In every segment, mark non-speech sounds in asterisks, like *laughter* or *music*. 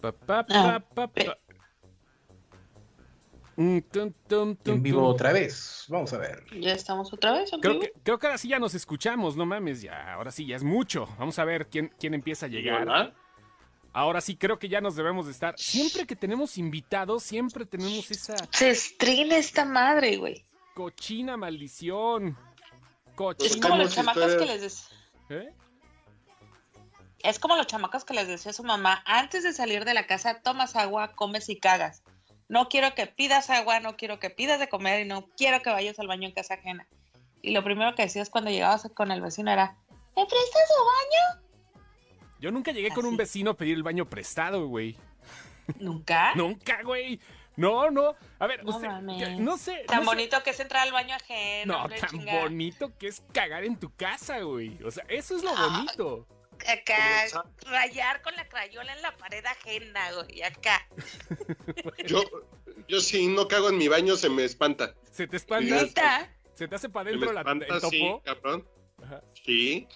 Pa, pa, Ah, pa, pa, pa. Mm, tum, tum, tum, En vivo otra vez. Vamos a ver. ¿Ya estamos otra vez? en Creo vivo? que, creo que ahora sí ya nos escuchamos, no mames, ya, ahora sí ya es mucho. Vamos a ver quién, quién empieza a llegar. Ahora sí creo que ya nos debemos de estar. Siempre que tenemos invitados, siempre tenemos esa Se estrena esta madre, güey. cochina maldición. Es Cochina. como como chamacos fuera- que les decía. ¿Eh? Es como los chamacos que les decía su mamá, antes de salir de la casa, tomas agua, comes y cagas. No quiero que pidas agua, no quiero que pidas de comer y no quiero que vayas al baño en casa ajena. Y lo primero que decías cuando llegabas con el vecino era, ¿me prestas su Yo nunca llegué con un vecino a pedir el baño prestado, güey. baño? ¿Nunca? *laughs* Nunca, güey. No, no. A ver, No usted, no sé. Tan no sé- bonito que es entrar al baño ajeno. No, hombre, tan chingada. bonito que es cagar en tu casa, güey. O sea, eso es lo Ah. bonito. Acá, rayar con la crayola en la pared ajena, güey, acá. *laughs* Yo, yo si no cago en mi baño se me espanta. Se te espanta, ¿Neta? se te hace para adentro la, espanta, el sí, topo. cabrón. Ajá. Sí.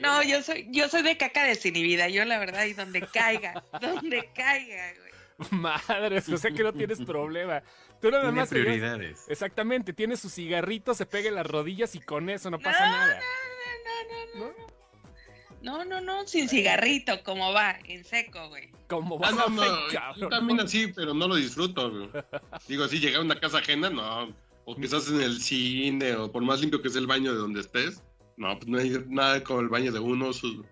No, yo soy, yo soy de caca desinhibida, yo la verdad, y donde caiga, *laughs* donde caiga, güey. Madres, o sea que no tienes *laughs* problema. Tú nada más llevas- prioridades. Exactamente, tiene su cigarrito, se pega en las rodillas y con eso no pasa No, nada. No, no, no. No, no, no, sin cigarrito, como va, en seco, güey. Como Ah, no, *laughs* no, Ay, yo también no. así, pero no lo disfruto. güey. Digo, así llegar a una casa ajena, no. O quizás en el cine, o por más limpio que sea el baño de donde estés. No, pues no hay nada como el baño de uno, su,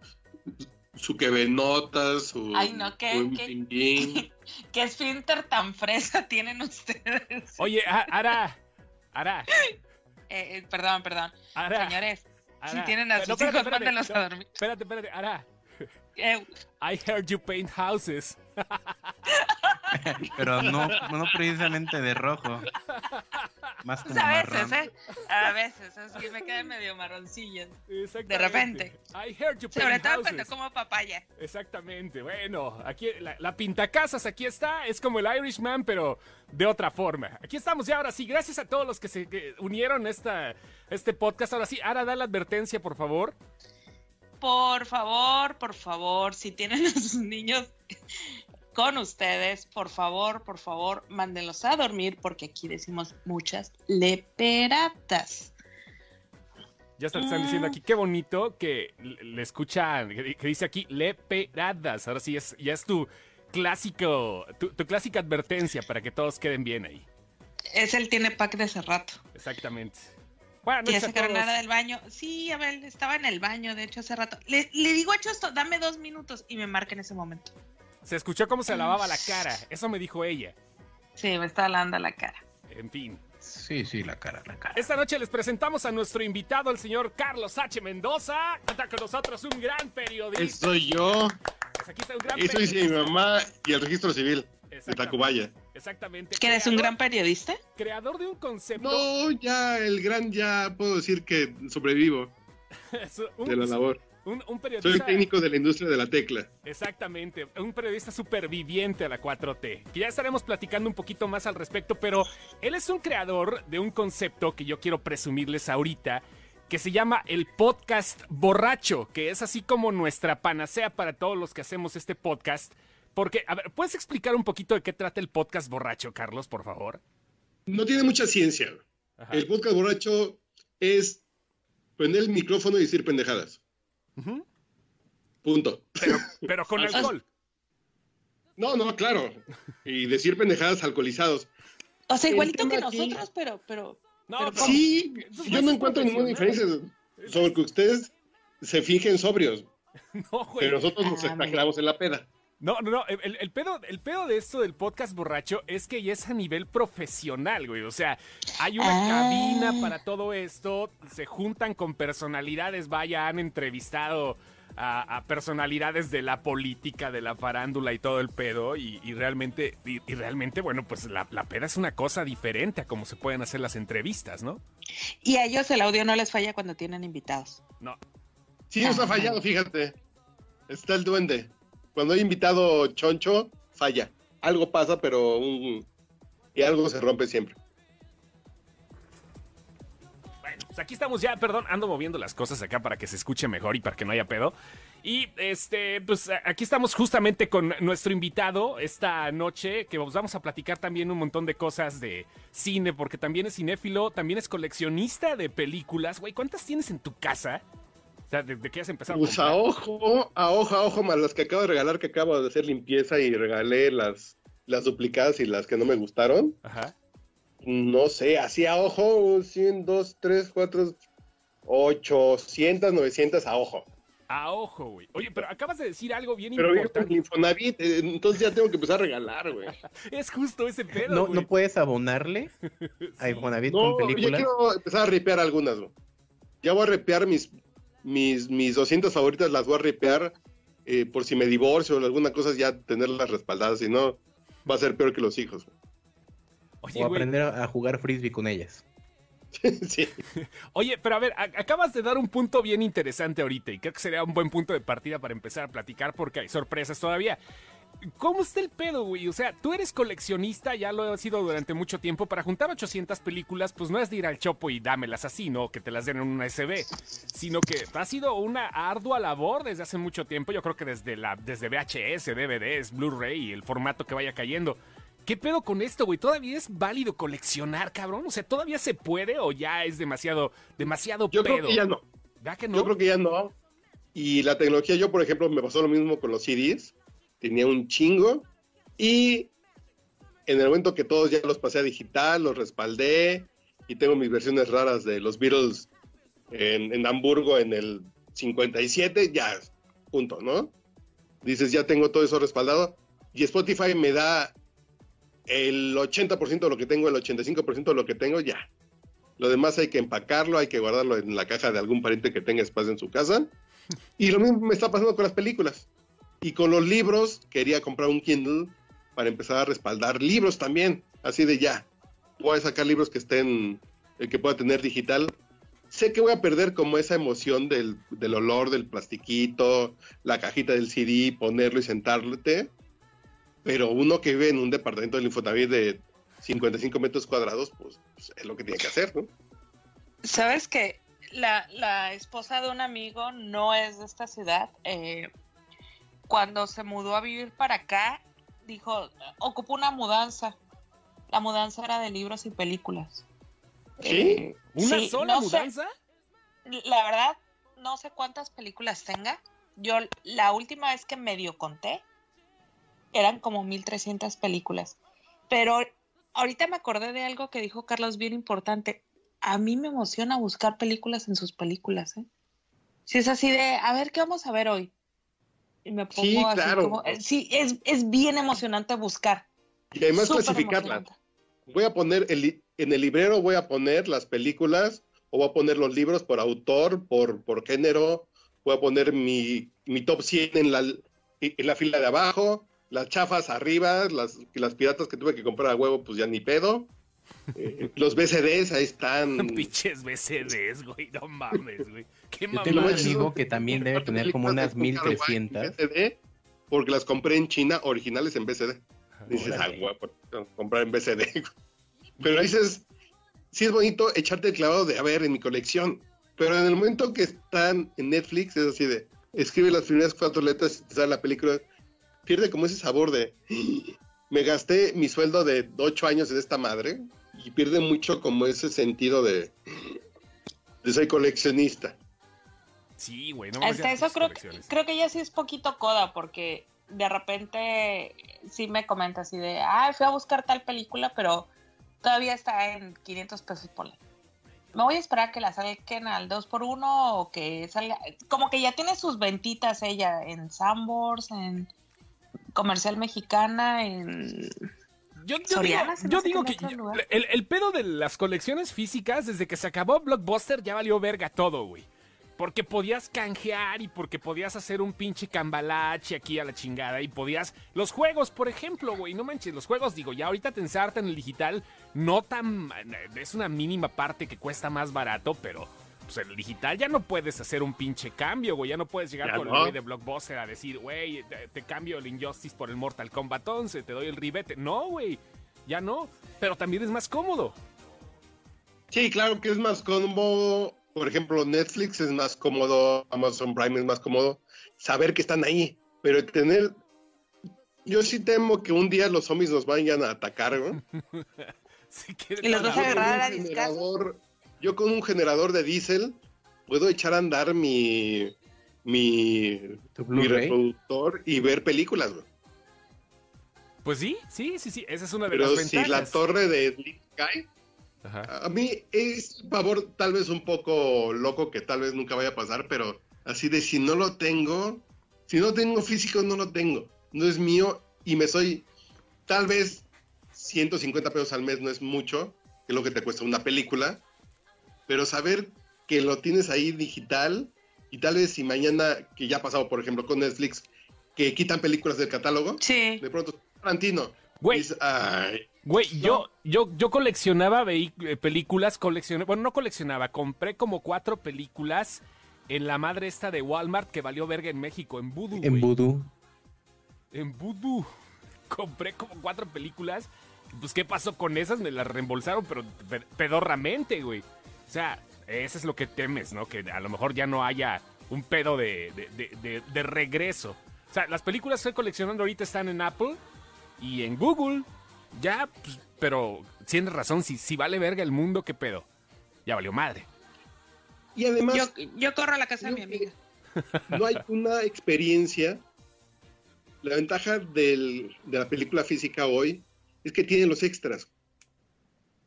su que ve notas, su, Ay, no, ¿qué- su qué? pinguín. *laughs* ¿Qué esfínter tan fresa tienen ustedes? Oye, A- Ara, Ara, Eh, eh, perdón, perdón. Ara. Señores, si tienen a No, sus espérate, hijos, espérate, mándenlos no, a dormir. Espérate, espérate, Ara. Eh, I heard you paint houses. *laughs* Pero no, no precisamente de rojo. Más como pues a veces, marrón. ¿eh? A veces, así me quedan medio marroncillas. Exactamente. De repente. I heard you Sobre todo houses. cuando como papaya. Exactamente, bueno, aquí la, la pintacasas aquí está, es como el Irishman, pero de otra forma. Aquí estamos ya, ahora sí, gracias a todos los que se que unieron a esta, este podcast. Ahora sí, Ara, da la advertencia, por favor. Por favor, por favor, si tienen a sus niños con ustedes, por favor, por favor, mándenlos a dormir porque aquí decimos muchas leperatas. Ya están diciendo aquí, qué bonito que le escuchan, que dice aquí, leperadas. Ahora sí, es, ya es tu clásico, tu, tu clásica advertencia para que todos queden bien ahí. Es el tiene pack de hace rato. Exactamente. Buenas noches todos. nada del baño. Sí, Abel, estaba en el baño, de hecho, hace rato. Le, le digo a Chosto, dame dos minutos y me marca en ese momento. Se escuchó cómo se lavaba la cara, eso me dijo ella. Sí, me está lavando la cara. En fin. Sí, sí, la cara, la cara. Esta noche les presentamos a nuestro invitado, el señor Carlos H. Mendoza. Está con nosotros un gran periodista. Soy yo. Pues aquí está un gran Eso dice mi mamá y el registro civil de. Tacubaya. Exactamente. ¿Que eres un gran periodista? Creador de un concepto. No, ya el gran, ya puedo decir que sobrevivo *laughs* un, de la labor. un- un Soy el técnico de la industria de la tecla. Exactamente, un periodista superviviente a la 4T. Que ya estaremos platicando un poquito más al respecto, pero él es un creador de un concepto que yo quiero presumirles ahorita, que se llama el podcast borracho, que es así como nuestra panacea para todos los que hacemos este podcast. Porque, a ver, ¿puedes explicar un poquito de qué trata el podcast borracho, Carlos, por favor? No tiene mucha ciencia. Ajá. El podcast borracho es prender el micrófono y decir pendejadas. Punto. pero, pero con *laughs* alcohol. No, no, claro. Y decir pendejadas alcoholizados. O sea, igualito que aquí- nosotros, pero, pero. No, Pero pero- Sí, yo no encuentro ninguna diferencia sobre que ustedes se fingen sobrios, *laughs* No, güey. pero nosotros nos Ah, exageramos en la peda. No, no, no. El, el pedo, el pedo de esto del podcast borracho es que ya es a nivel profesional, güey. O sea, hay una Ah. cabina para todo esto. Se juntan con personalidades. Vaya, han entrevistado a, a personalidades de la política, de la farándula y todo el pedo. Y, y realmente, y, y realmente, bueno, pues la, la peda es una cosa diferente a cómo se pueden hacer las entrevistas, ¿no? Y a ellos el audio no les falla cuando tienen invitados. No. Sí nos ha fallado, fíjate. Está el duende. Cuando hay invitado choncho, falla. Algo pasa, pero. Y algo se rompe siempre. Bueno, pues aquí estamos ya, perdón, ando moviendo las cosas acá para que se escuche mejor y para que no haya pedo. Y este, pues aquí estamos justamente con nuestro invitado esta noche, que os vamos a platicar también un montón de cosas de cine, porque también es cinéfilo, también es coleccionista de películas. Güey, ¿cuántas tienes en tu casa? Sea, desde que has empezado Pues a ojo, a ojo, a ojo, más las que acabo de regalar, que acabo de hacer limpieza y regalé las, las duplicadas y las que no me gustaron. Ajá. No sé, así a ojo, 100, 2, 3, 4, 800, 900 a ojo. A ojo, güey. Oye, pero acabas de decir algo bien Pero importante. Infonavit, eh, entonces ya tengo que empezar a regalar, güey. *laughs* Es justo ese pedo, ¿No, güey. ¿No puedes abonarle a *laughs* Sí. Infonavit No, con ya películas? quiero empezar a ripear algunas, güey. Ya voy a ripear mis, mis, mis 200 favoritas, las voy a ripear eh, por si me divorcio o alguna cosa, ya tenerlas respaldadas, si no, va a ser peor que los hijos. Oye, O aprender a a jugar frisbee con ellas. *laughs* sí. *laughs* Oye, pero a ver, a- acabas de dar un punto bien interesante ahorita y creo que sería un buen punto de partida para empezar a platicar porque hay sorpresas todavía. ¿Cómo está el pedo, güey? O sea, tú eres coleccionista, ya lo has sido durante mucho tiempo. Para juntar 800 películas, pues no es de ir al chopo y dámelas así, ¿no? Que te las den en una SB. Sino que ha sido una ardua labor desde hace mucho tiempo. Yo creo que desde, la, desde VHS, DVDs, Blu-ray y el formato que vaya cayendo. ¿Qué pedo con esto, güey? ¿Todavía es válido coleccionar, cabrón? O sea, ¿todavía se puede o ya es demasiado, demasiado Yo pedo? creo que ya no. ¿Verdad que no? Yo creo que ya no. Y la tecnología, yo por ejemplo, me pasó lo mismo con los CDs. Tenía un chingo. Y en el momento que todos ya los pasé a digital, los respaldé. Y tengo mis versiones raras de los Beatles en, en Hamburgo en el 57, ya, punto, ¿no? Dices, ya tengo todo eso respaldado. Y Spotify me da el 80% de lo que tengo, el 85% de lo que tengo, ya. Lo demás hay que empacarlo, hay que guardarlo en la caja de algún pariente que tenga espacio en su casa. Y lo mismo me está pasando con las películas. Y con los libros, quería comprar un Kindle para empezar a respaldar libros también. Así de ya. Voy a sacar libros que estén, el que pueda tener digital. Sé que voy a perder como esa emoción del, del olor del plastiquito, la cajita del CD, ponerlo y sentarte. Pero uno que vive en un departamento del Infonavit de 55 metros cuadrados, pues, pues, es lo que tiene que hacer, ¿no? ¿Sabes que la, la esposa de un amigo no es de esta ciudad? Eh, cuando se mudó a vivir para acá, dijo, ocupó una mudanza. La mudanza era de libros y películas. ¿Sí? Eh, ¿Una sí, sola no sé, mudanza? la verdad, no sé cuántas películas tenga. Yo la última vez que medio conté, eran como 1300 películas. Pero ahorita me acordé de algo que dijo Carlos bien importante. A mí me emociona buscar películas en sus películas, ¿eh? Si es así de, a ver, ¿qué vamos a ver hoy? Y me pongo Sí, así claro. como, eh, sí, es, es bien emocionante buscar. Y además Súper clasificarlas. Voy a poner, el, en el librero voy a poner las películas, o voy a poner los libros por autor, por, por género, voy a poner mi, mi top 100 en la, en la fila de abajo, las chafas arriba, las, las piratas que tuve que comprar a huevo, pues ya ni pedo. Eh, los BCDs, ahí están. *laughs* Pinches BCDs, güey, no mames, güey. Qué Yo tengo mamada. un amigo que también debe tener como unas 1300. BCD, porque las compré en China originales en BCD. Dices, ah, guapo, comprar en BCD. *laughs* Pero dices, sí es bonito echarte el clavado de, a ver, en mi colección. Pero en el momento que están en Netflix, es así de, escribe las primeras cuatro letras y te sale la película, pierde como ese sabor de, me gasté mi sueldo de ocho años en esta madre y pierde mucho como ese sentido de, de soy coleccionista. Sí, güey, no Hasta eso creo que, creo que ya sí es poquito coda, porque de repente sí me comenta así de, ah, fui a buscar tal película, pero todavía está en 500 pesos por la. Me voy a esperar a que la saquen al 2x1 o que salga. Como que ya tiene sus ventitas ella en Sambors, en Comercial Mexicana, en. Yo, yo digo, yo digo que yo- el, el pedo de las colecciones físicas, desde que se acabó Blockbuster, ya valió verga todo, güey. Porque podías canjear y porque podías hacer un pinche cambalache aquí a la chingada. Y podías. Los juegos, por ejemplo, güey. No manches, los juegos, digo, ya ahorita te ensartan en el digital. No tan. Es una mínima parte que cuesta más barato, pero. Pues en el digital ya no puedes hacer un pinche cambio, güey. Ya no puedes llegar Ya con el güey de Blockbuster a decir, güey, te, te cambio el Injustice por el Mortal Kombat 11, te doy el ribete. No, güey. Ya no. Pero también es más cómodo. Sí, claro que es más cómodo. Por ejemplo, Netflix es más cómodo, Amazon Prime es más cómodo. saber que están ahí, pero tener... Yo sí temo que un día los zombies nos vayan a atacar, ¿no? *laughs* Y los vas a agarrar a. Yo con un generador de diésel puedo echar a andar mi, mi, mi reproductor y ver películas, güey. Pues sí, sí, sí, sí. Esa es una de Pero las si ventajas. la torre de Sleep cae, Ajá. a mí es un favor tal vez un poco loco que tal vez nunca vaya a pasar, pero así de si no lo tengo, si no tengo físico, no lo tengo. No es mío y me soy tal vez 150 pesos al mes no es mucho, que es lo que te cuesta una película, pero saber que lo tienes ahí digital y tal vez si mañana, que ya ha pasado por ejemplo con Netflix, que quitan películas del catálogo, Sí. de pronto, Tarantino, Güey, dices, "Ay, Güey, No. yo, yo, yo coleccionaba eh, películas, coleccioné, bueno, no coleccionaba, compré como cuatro películas en la madre esta de Walmart que valió verga en México, en Voodoo, En. Voodoo. En Voodoo. *laughs* Compré como cuatro películas. Pues, ¿qué pasó con esas? Me las reembolsaron, pero pe- pedorramente, güey. O sea, eso es lo que temes, ¿no? Que a lo mejor ya no haya un pedo de, de- de- de- de regreso. O sea, las películas que estoy coleccionando ahorita están en Apple y en Google. Ya, pues, pero tienes razón, si, si vale verga el mundo, ¿qué pedo? Ya valió madre. Y además, Yo, yo corro a la casa de mi amiga. no hay una experiencia. La ventaja del- de la película física hoy es que tiene los extras.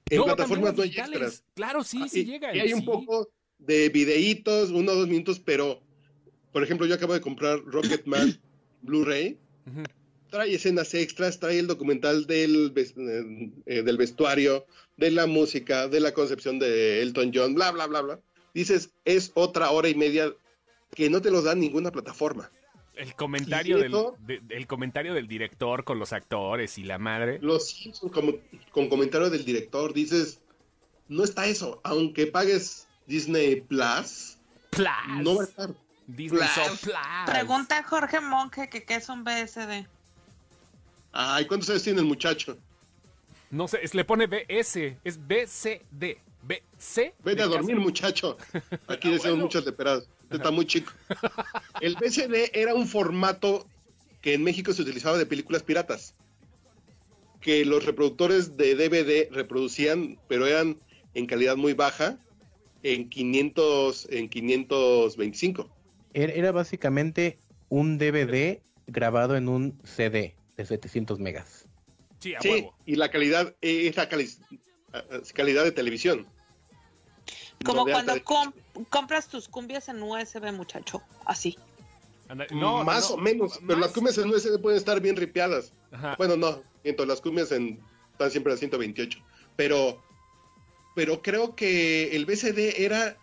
En plataformas no los hay extras. Claro, sí, Ah, sí y- llegan. Y hay un poco de videitos, uno o dos minutos, pero, por ejemplo, yo acabo de comprar Rocketman *coughs* Blu-ray. Trae escenas extras, trae el documental del, eh, del vestuario, de la música, de la concepción de Elton John, bla, bla, bla, bla. Dices, es otra hora y media que no te lo da ninguna plataforma. El comentario, del, de- el comentario del director con los actores y la madre. Los Simpsons, como, con comentario del director, dices, no está eso, aunque pagues Disney Plus, Plus. no va a estar. Disney Plus. Plus. Plus. Pregunta a Jorge Monge que qué es un BSD. Ay, ¿cuántos años tiene el muchacho? No sé, es- le pone BS, es BCD. BC. Vete a dormir, casa. muchacho. *laughs* Aquí Ah, decimos bueno. muchas leperadas. Está muy chico. El BCD era un formato que en México se utilizaba de películas piratas. Que los reproductores de DVD reproducían, pero eran en calidad muy baja, en 500, en 525. Era, era básicamente un DVD grabado en un CD de 700 megas. Sí, a Sí, huevo. y la calidad es la cali- calidad de televisión. Como de cuando compras tus cumbias en USB, muchacho. Así. Anda- definición. no, más no, o menos, pero las cumbias en USB pueden estar bien ripiadas. Ajá. Bueno, no, miento, las cumbias en, están siempre a 128. Pero, pero creo que el BCD era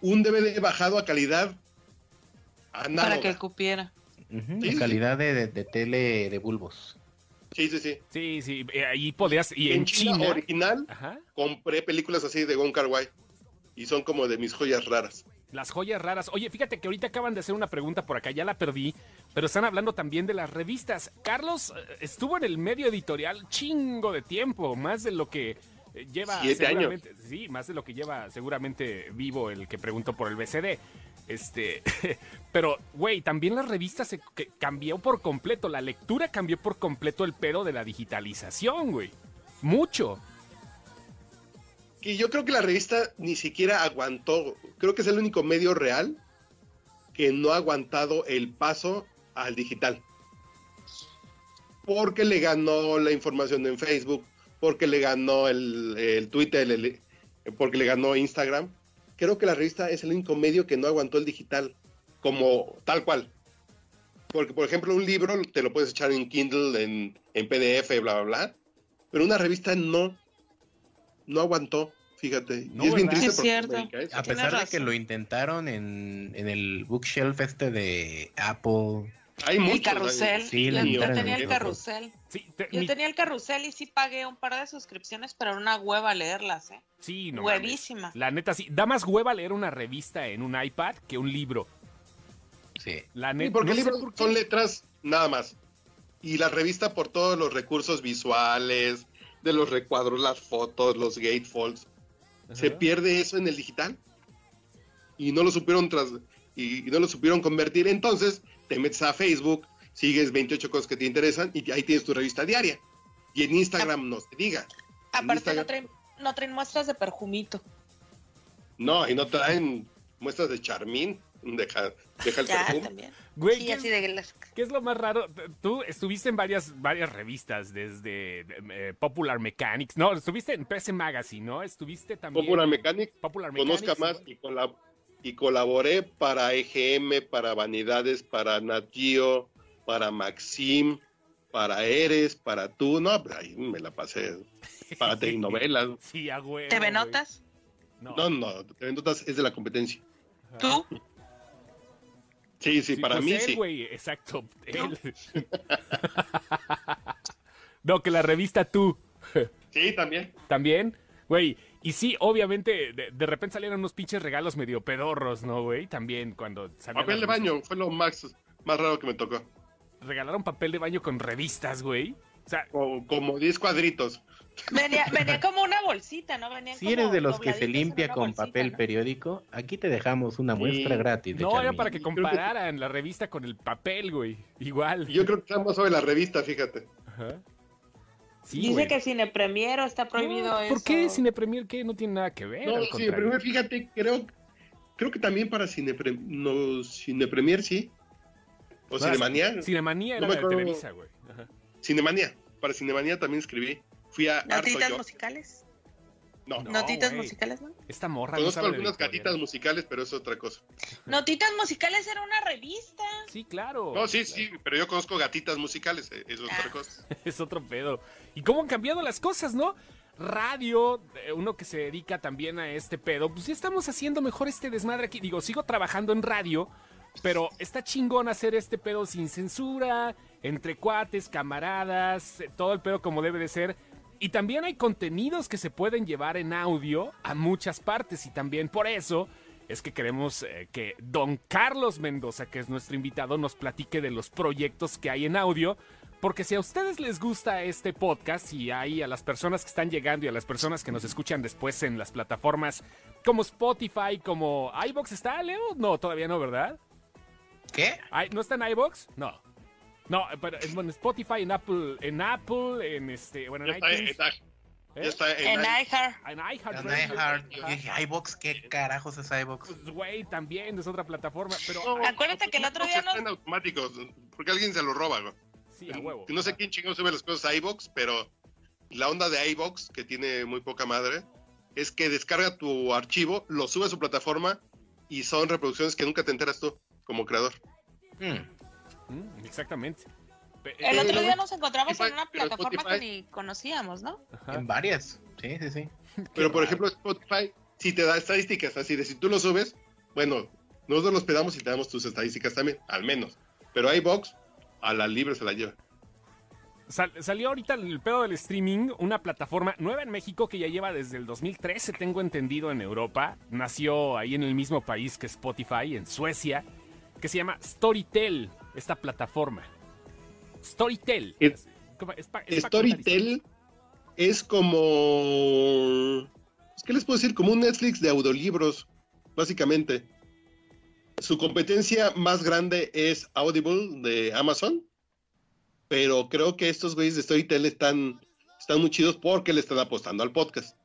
un DVD bajado a calidad análoga. Para que cupiera. Sí. calidad de, de- de tele de bulbos. Sí, sí, sí. Sí, sí, eh, ahí podías. Y en, en China, China. original Ajá. compré películas así de Gon Kar Wai y son como de mis joyas raras. Las joyas raras. Oye, fíjate que ahorita acaban de hacer una pregunta por acá, ya la perdí, pero están hablando también de las revistas. Carlos eh, estuvo en el medio editorial chingo de tiempo, más de lo que eh, lleva Siete seguramente. Sí, más de lo que lleva seguramente vivo el que preguntó por el BCD. Este, *laughs* pero, güey, también las revistas se cambió por completo, la lectura cambió por completo el pedo de la digitalización, güey. Mucho. Y yo creo que la revista ni siquiera aguantó, creo que es el único medio real que no ha aguantado el paso al digital. Porque le ganó la información en Facebook, porque le ganó el, el Twitter, porque le ganó Instagram. Creo que la revista es el único medio que no aguantó el digital, como tal cual. Porque, por ejemplo, un libro te lo puedes echar en Kindle, en, en PDF, bla, bla, bla. Pero una revista no, no aguantó, fíjate. No, y es bien triste Es porque cierto. a pesar de que lo intentaron en, en el bookshelf este de Apple. Hay El muchos, carrusel. Sí, yo, la yo tenía el carrusel. Sí, te- Yo mi- tenía el carrusel y sí pagué un par de suscripciones, pero era una hueva leerlas, ¿eh? sí, no mames. Huevísima. La neta, sí. Da más hueva leer una revista en un iPad que un libro. Sí. La Sí, neta. porque no el libro por son letras nada más. Y la revista por todos los recursos visuales, de los recuadros, las fotos, los gatefolds. Se pierde eso en el digital. Y no lo supieron tras y, y no lo supieron convertir. Entonces te metes a Facebook, sigues 28 cosas que te interesan y ahí tienes tu revista diaria. Y en Instagram no se diga. Aparte Instagram- no traen, no traen muestras de perjumito. No, y no traen muestras de Charmín. Deja, deja el Ya, perfume. también. Güey, Sí, ¿qué, así es, de las... qué es lo más raro? Tú estuviste en varias, varias revistas, desde eh, Popular Mechanics. No, estuviste en PC Magazine, ¿no? Estuviste también. Popular Mechanic, Popular conozca Mechanics, más ¿no? y, colab- y colaboré para EGM, para Vanidades, para Nat Geo, para Maxim, para Eres, para tú. No, ahí me la pasé. Para *laughs* telenovelas. Sí, a huevo, ¿TV güey. Notas? No. No, no, TV Notas es de la competencia. ¿Tú? Sí, sí, Sí, para pues mí él, sí. güey, exacto. él. *laughs* no, que la revista tú Sí, también. también, güey. Y sí, obviamente, de, de repente salieron unos pinches regalos medio pedorros, ¿no, güey? También cuando Papel de baño fue lo más, más raro que me tocó. Regalaron papel de baño con revistas, güey. O sea, O- como 10 cuadritos. Venía, venía como una bolsita, ¿no? Venían Si como eres de los que se limpia con bolsita, papel ¿no? periódico, aquí te dejamos una muestra Sí. gratis. de no, era para que compararan la revista con el papel, güey. Igual. Yo creo que estamos sobre la revista, fíjate. Ajá. Sí, Dice güey. que Cine Premiero está prohibido No, eso. ¿Por qué Cine Premier qué? No tiene nada que ver. No, pero fíjate, creo, creo que también para Cine, Pre- no, Cine Premier sí. O Cinemanía. Cinemanía era No de. Televisa, güey. Cinemanía. Para Cinemanía también escribí. Fui a ¿Notitas musicales? No, No, ¿Notitas musicales, no? Esta morra no conozco algunas gatitas musicales, pero es otra cosa. Notitas musicales era una revista. Sí, claro. No, sí, sí, pero yo conozco gatitas musicales, eh, es otra Ah. cosa. *laughs* Es otro pedo. ¿Y cómo han cambiado las cosas, no? Radio, eh, uno que se dedica también a este pedo, pues ya estamos haciendo mejor este desmadre aquí. Digo, sigo trabajando en radio, pero está chingón hacer este pedo sin censura, entre cuates, camaradas, todo el pedo como debe de ser. Y también hay contenidos que se pueden llevar en audio a muchas partes y también por eso es que queremos eh, que don Carlos Mendoza, que es nuestro invitado, nos platique de los proyectos que hay en audio. Porque si a ustedes les gusta este podcast y hay a las personas que están llegando y a las personas que nos escuchan después en las plataformas como Spotify, como iBox, ¿está, Leo? No, todavía no, ¿verdad? ¿Qué? ¿No está en iBox? No. No, pero es bueno, Spotify, en Apple, en Apple, en este, bueno, en está, iTunes, en- ¿eh? ya está en- En iHeart. en En iHeartRadio. iHeart. Yo dije, iVox, ¿qué carajos es iVox? Pues, güey, también es otra plataforma, pero No, Acuérdate que el otro día en automático, porque alguien se lo roba, güey. sí, a huevo. No sé quién chingón sube las cosas a iVox, pero la onda de iVox, que tiene muy poca madre, es que descarga tu archivo, lo sube a su plataforma y son reproducciones que nunca te enteras tú como creador. Hmm. Mm, exactamente. El eh, otro día nos encontramos en una pero plataforma Spotify- que ni conocíamos, ¿no? ajá. En varias. Sí, sí, sí. *laughs* Pero por ejemplo, Spotify, si te da estadísticas, así de si tú lo subes, bueno, nosotros los pedamos y te damos tus estadísticas también, al menos. Pero iVox, a la libre se la lleva. Sal- salió ahorita el pedo del streaming, una plataforma nueva en México que ya lleva desde el 2013, tengo entendido, en Europa. Nació ahí en el mismo país que Spotify, en Suecia, que se llama Storytel, esta plataforma. Storytel. Es- ¿Cómo? Es pa- es Storytel es como. ¿Qué les puedo decir? Como un Netflix de audiolibros, básicamente. Su competencia más grande es Audible de Amazon. Pero creo que estos güeyes de Storytel están, están muy chidos porque le están apostando al podcast.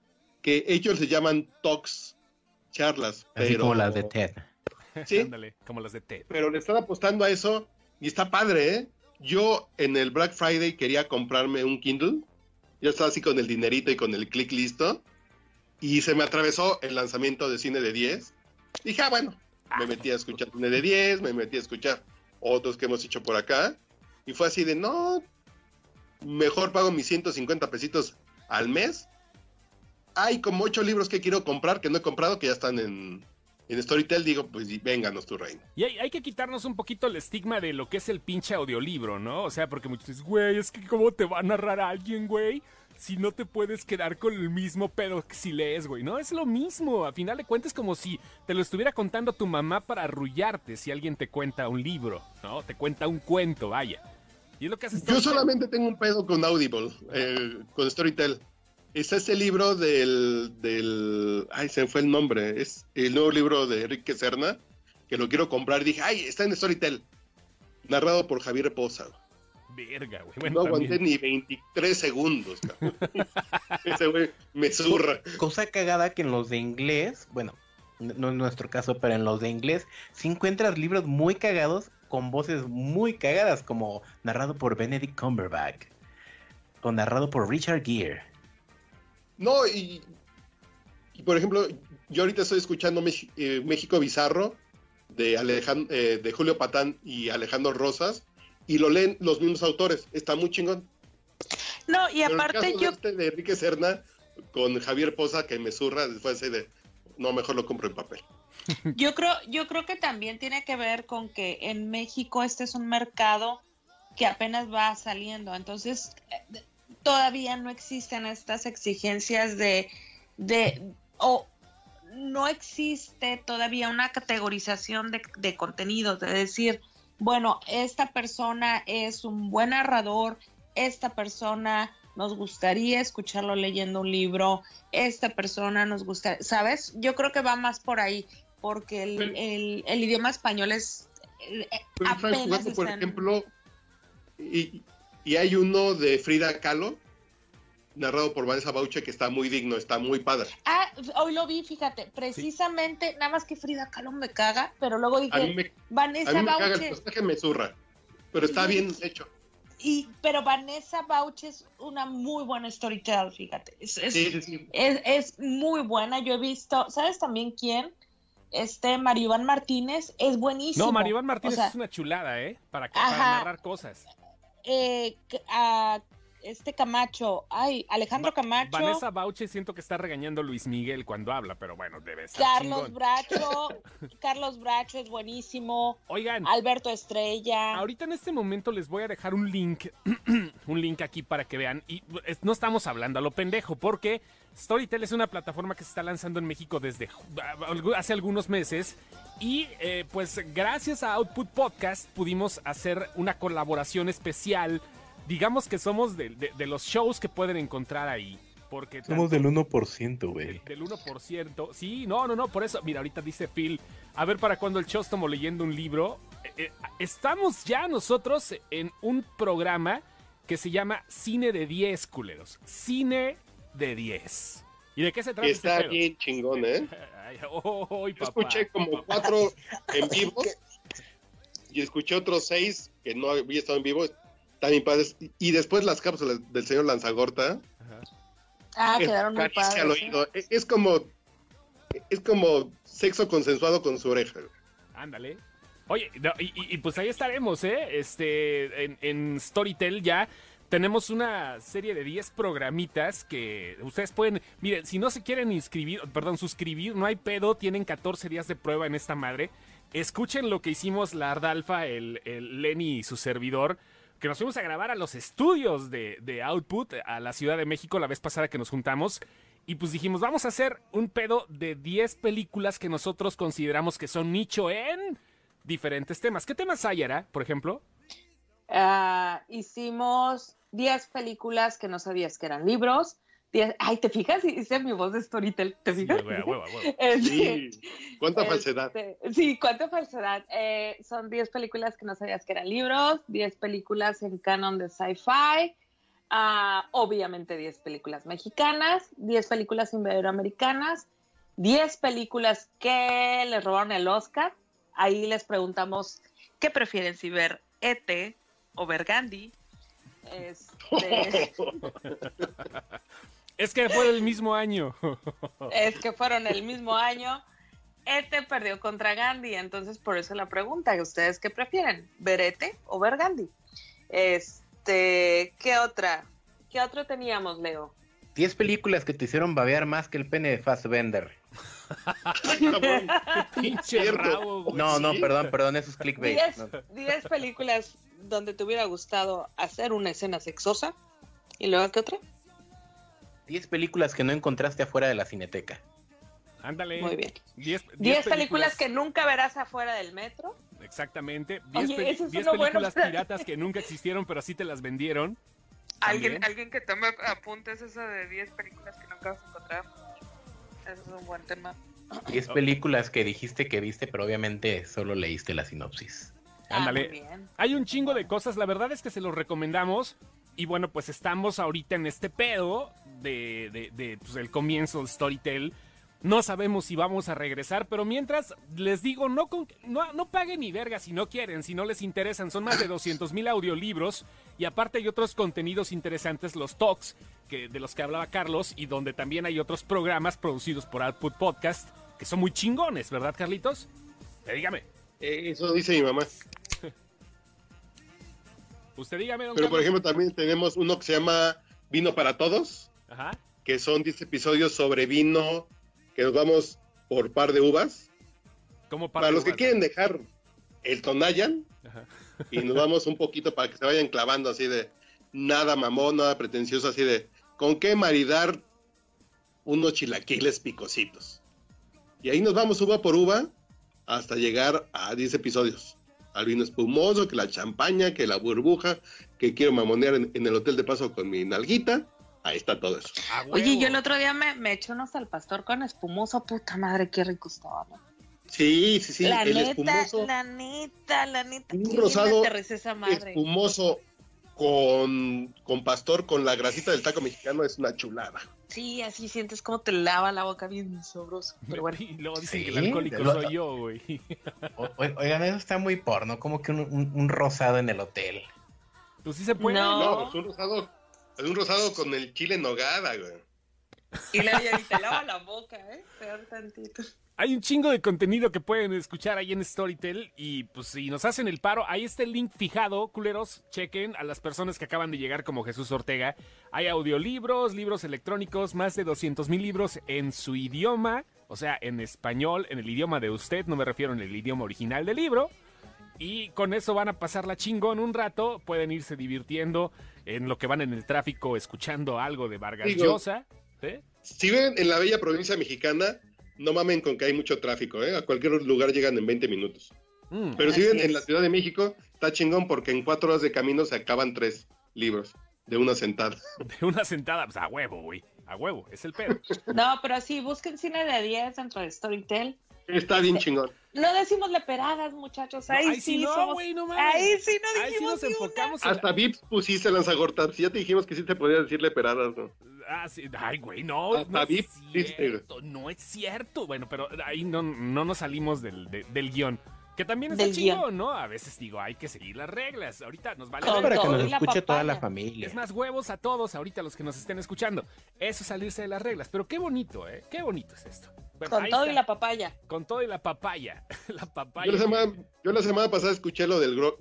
Que ellos se llaman talks, charlas. Así pero- como las de TED. *laughs* Sí, Ándale, como las de TED. pero le están apostando a eso y está padre, ¿eh? Yo en el Black Friday quería comprarme un Kindle. Yo estaba así con el dinerito y con el click listo. Y se me atravesó el lanzamiento de Cine de 10. Dije, ah, bueno, me metí a escuchar Cine de 10, me metí a escuchar otros que hemos hecho por acá. Y fue así de, no, mejor pago mis 150 pesitos al mes. Hay como ocho libros que quiero comprar que no he comprado que ya están en, en Storytel. Digo, pues vénganos tu reino. Y hay, hay que quitarnos un poquito el estigma de lo que es el pinche audiolibro, ¿no? O sea, porque muchos dicen, güey, es que cómo te va a narrar a alguien, güey, si no te puedes quedar con el mismo pedo que si lees, güey. No, es lo mismo. A final de cuentas, como si te lo estuviera contando tu mamá para arrullarte si alguien te cuenta un libro, ¿no? Te cuenta un cuento, vaya. Y es lo que hace Yo solamente tengo un pedo con Audible, eh, con Storytel. Es este libro del, del... Ay, se me fue el nombre. Es el nuevo libro de Enrique Serna, que lo quiero comprar. Dije, ay, está en Storytel. narrado por Javier Poza. Verga, güey. No aguanté también. ni 23 segundos, cabrón. *laughs* Ese güey me zurra. Cosa cagada que en los de inglés, bueno, no en nuestro caso, pero en los de inglés, si encuentras libros muy cagados con voces muy cagadas, como narrado por Benedict Cumberbatch o narrado por Richard Gere. No, y, y, por ejemplo, yo ahorita estoy escuchando Mex- eh, México Bizarro de, Alejan- eh, de Julio Patán y Alejandro Rosas y lo leen los mismos autores. Está muy chingón. No, y Pero el aparte caso yo, de, este de Enrique Serna con Javier Poza que me zurra después así de no, mejor lo compro en papel. *laughs* yo creo, yo creo que también tiene que ver con que en México este es un mercado que apenas va saliendo, entonces eh, todavía no existen estas exigencias de, de o no existe todavía una categorización de, de contenidos, de decir, bueno, esta persona es un buen narrador, esta persona nos gustaría escucharlo leyendo un libro, esta persona nos gusta, ¿sabes? Yo creo que va más por ahí, porque el, Pero- el- el idioma español es eh, Pero apenas por están- ejemplo, y, y hay uno de Frida Kahlo, narrado por Vanessa Bauche, que está muy digno, está muy padre. Ah, hoy lo vi, fíjate, precisamente, nada más que Frida Kahlo me caga, pero luego A mí dije, me, a Vanessa mí me caga el Bauche, personaje, me zurra, pero está bien hecho. y, pero Vanessa Bauche es una muy buena storyteller, fíjate, es, es- Sí, sí, sí. Es, es muy buena, yo he visto, ¿sabes también quién? Este Maribán Martínez es buenísimo. No, Maribán Martínez O sea, es una chulada, ¿eh? Para, para narrar cosas. Eh, a este Camacho, ay, Alejandro Camacho, Vanessa Bauche siento que está regañando a Luis Miguel cuando habla, pero bueno, debe estar Carlos chingón. Bracho, *laughs* Carlos Bracho es buenísimo, Oigan, Alberto Estrella. ahorita en este momento les voy a dejar un link, *clears throat* un link aquí para que vean. Y es- no estamos hablando a lo pendejo, porque Storytel es una plataforma que se está lanzando en México desde hace algunos meses. Y eh, pues gracias a Output Podcast pudimos hacer una colaboración especial. Digamos que somos de, de- de los shows que pueden encontrar ahí. Porque Somos tanto- del 1%, del, güey. del 1%. Sí, no, no, no, por eso. Mira, ahorita dice Phil, a ver para cuando el Chóstomo leyendo un libro. Eh, eh, estamos ya nosotros en un programa que se llama Cine de 10, culeros. Cine de 10. ¿Y de qué se trata este está pedo? bien chingón, ¿eh? *laughs* Ay, oh, oh, Yo papá. escuché como cuatro en vivo y escuché otros seis que no había estado en vivo. También padres. Y- Y después las cápsulas del señor Lanzagorta. Ajá. ah, que quedaron muy acaricia al padres. ¿eh? oído. Es, es como es como sexo consensuado con su oreja. Ándale. Oye, no, y, y- y pues ahí estaremos, ¿eh? Este, en, en Storytel ya tenemos una serie de 10 programitas que ustedes pueden, miren, si no se quieren inscribir, perdón, suscribir, no hay pedo, tienen 14 días de prueba en esta madre. Escuchen lo que hicimos la Ardalfa, el, el Lenny y su servidor, que nos fuimos a grabar a los estudios de, de Output, a la Ciudad de México, la vez pasada que nos juntamos. Y pues dijimos, vamos a hacer un pedo de 10 películas que nosotros consideramos que son nicho en diferentes temas. ¿Qué temas hay, Ara, por ejemplo? Ah, hicimos 10 películas que no sabías que eran libros. 10 Ay, ¿te fijas? Hice mi voz de Storytel. ¿Te Sí, fijas? huevo. *laughs* Este, Sí. Cuánta Este, falsedad. Sí, cuánta falsedad. Eh, son 10 películas que no sabías que eran libros, 10 películas en canon de sci-fi, ah, obviamente 10 películas mexicanas, 10 películas iberoamericanas, 10 películas que les robaron el Oscar. Ahí les preguntamos qué prefieren, si ver E.T. o ver Gandhi. *laughs* Este, *laughs* Es que fue el mismo año. *laughs* es que fueron el mismo año. Ete perdió contra Gandhi, entonces por eso la pregunta, ¿ustedes qué prefieren? ¿Ver Ete o ver Gandhi? Este, ¿qué otra? ¿Qué otro teníamos, Leo? 10 películas que te hicieron babear más que el pene de Fassbender. *laughs* Pinche rabo, güey. No, no, perdón, perdón, eso es clickbait. Diez, No. diez películas donde te hubiera gustado hacer una escena sexosa. ¿Y luego qué otra? 10 películas que no encontraste afuera de la cineteca. Ándale. Muy bien. 10 Diez películas que nunca verás afuera del metro. Exactamente. 10 Oye, ese es uno bueno, películas *laughs* piratas que nunca existieron, pero sí te las vendieron. Alguien, También. alguien que tome apuntes esa de 10 películas que nunca vas a encontrar. Ese es un buen tema. 10 películas que dijiste que viste, pero obviamente solo leíste la sinopsis. Ah, Ándale. muy bien. Hay un chingo de cosas, la verdad es que se los recomendamos. Y bueno, pues estamos ahorita en este pedo de, de, de, pues, el comienzo del Storytel. No sabemos si vamos a regresar, pero mientras les digo, no, con- no, no paguen ni verga si no quieren, si no les interesan. Son más de 200 mil audiolibros y aparte hay otros contenidos interesantes, los talks que, de los que hablaba Carlos y donde también hay otros programas producidos por Output Podcast que son muy chingones, ¿verdad, Carlitos? Eh, dígame, Eh, Eso dice mi mamá. usted dígame, don Pero por ejemplo también tenemos uno que se llama Vino para Todos, Ajá. que son 10 episodios sobre vino, que nos vamos por par de uvas. Como Para los que quieren dejar el Tonayan, Ajá. *laughs* y nos vamos un poquito para que se vayan clavando así de nada mamón, nada pretencioso, así de con qué maridar unos chilaquiles picositos. Y ahí nos vamos uva por uva hasta llegar a 10 episodios. Al vino espumoso, que la champaña, que la burbuja, que quiero mamonear en, en el hotel de paso con mi nalguita. Ahí está todo eso. Oye, yo el otro día me, me eché unos al pastor con espumoso, puta madre, qué rico estaba, ¿no? Sí, sí, sí. la el neta, espumoso. la neta, la neta. Un rosado esa madre. espumoso con, con pastor, con la grasita del taco mexicano, es una chulada. Sí, así sientes como te lava la boca bien sabroso. Pero bueno. *laughs* Y luego dicen Sí, que el alcohólico lo- soy yo, güey. O- o- oigan, eso está muy porno, como que un, un- un rosado en el hotel. Pues sí se puede. No. No, es un rosado, un rosado con el chile en nogada, güey. Y, la, y te lava la boca, ¿eh? Peor tantito. Hay un chingo de contenido que pueden escuchar ahí en Storytel. Y pues si nos hacen el paro, ahí está el link fijado, culeros. Chequen a las personas que acaban de llegar como Jesús Ortega. Hay audiolibros, libros electrónicos, más de 200 mil libros en su idioma. O sea, en español, en el idioma de usted, no me refiero en el idioma original del libro. Y con eso van a pasarla chingón un rato. Pueden irse divirtiendo en lo que van en el tráfico, escuchando algo de Vargas Digo- Llosa. ¿eh? Si ven en la bella provincia mexicana, no mamen con que hay mucho tráfico, ¿eh? A cualquier lugar llegan en 20 minutos. Mm. Pero si viven en la Ciudad de México, está chingón porque en cuatro horas de camino se acaban tres libros de una sentada. *laughs* De una sentada, pues a huevo, güey. A huevo, es el pedo. *laughs* No, pero sí, busquen cine de 10 dentro de Storytel. Está bien chingón. No decimos leperadas, muchachos. Ahí, No, ahí sí sí, no, somos- güey, no mames. Ahí sí no Ahí sí dijimos nos ni una. enfocamos en Hasta Vips pusiste lanzagortas. Si ya te dijimos que sí te podía decirle peradas, ¿no? Ah, sí. Ay, güey, no, Hasta no es VIP diste, güey. cierto, no es cierto. Bueno, pero ahí no, no nos salimos del, de- del guion. Que también está guion. ¿no? A veces digo, hay que seguir las reglas. Ahorita nos vale. Verga. Para que nos y la escuche toda la familia. Es más huevos a todos ahorita los que nos estén escuchando. Eso es salirse de las reglas. Pero qué bonito, ¿eh? Qué bonito es esto. Bueno, Con todo y la papaya. Con todo y la papaya. *laughs* la papaya. Yo la, semana, yo la semana pasada escuché lo del Gro-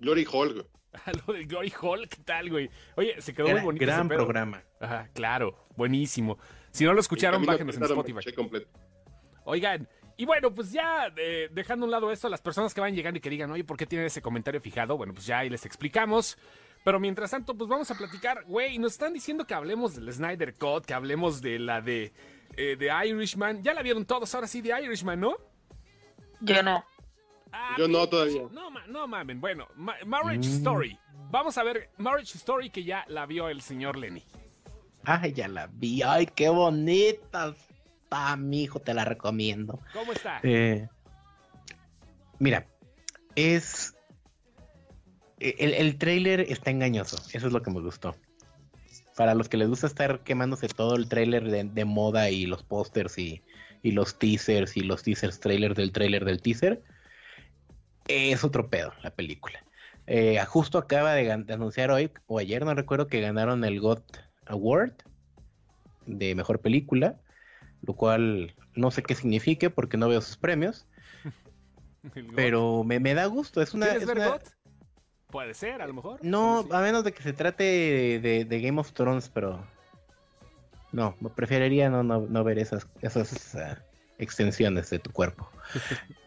Glory Hall, güey. *laughs* Lo del Glory Hall, ¿qué tal, güey? Oye, se quedó muy Gran, bonito. gran ese pedo. programa. Ajá, claro, buenísimo. Si no lo escucharon, bájenos en Spotify. completo. Oigan, y bueno, pues ya eh, dejando a un lado esto, las personas que van llegando y que digan, oye, ¿por qué tienen ese comentario fijado? Bueno, pues ya ahí les explicamos. Pero mientras tanto, pues vamos a platicar, güey, nos están diciendo que hablemos del Snyder Cut, que hablemos de la de, eh, de Irishman. Ya la vieron todos, ahora sí, de Irishman, ¿no? Yo no. Ah, Yo no todavía. No, ma- no mamen. Bueno, Ma- Marriage Mm. Story. Vamos a ver Marriage Story que ya la vio el señor Lenny. Ay, ya la vi. Ay, qué bonita está, mijo, te la recomiendo. ¿Cómo está? Eh, mira, es. El, el trailer está engañoso. Eso es lo que me gustó. Para los que les gusta estar quemándose todo el trailer de, de moda y los pósters y, y los teasers y los teasers trailers del trailer del teaser, es otro pedo la película. Eh, justo acaba de, anunciar hoy, o ayer, no recuerdo, que ganaron el GOT Award de mejor película, lo cual no sé qué signifique porque no veo sus premios, *laughs* pero me, me da gusto. Es una, ¿Quieres es ver una- GOT? Puede ser, a lo mejor. No, a menos de que se trate de, Game of Thrones, pero no, preferiría no, no, no ver esas, esas ah, extensiones de tu cuerpo. *laughs*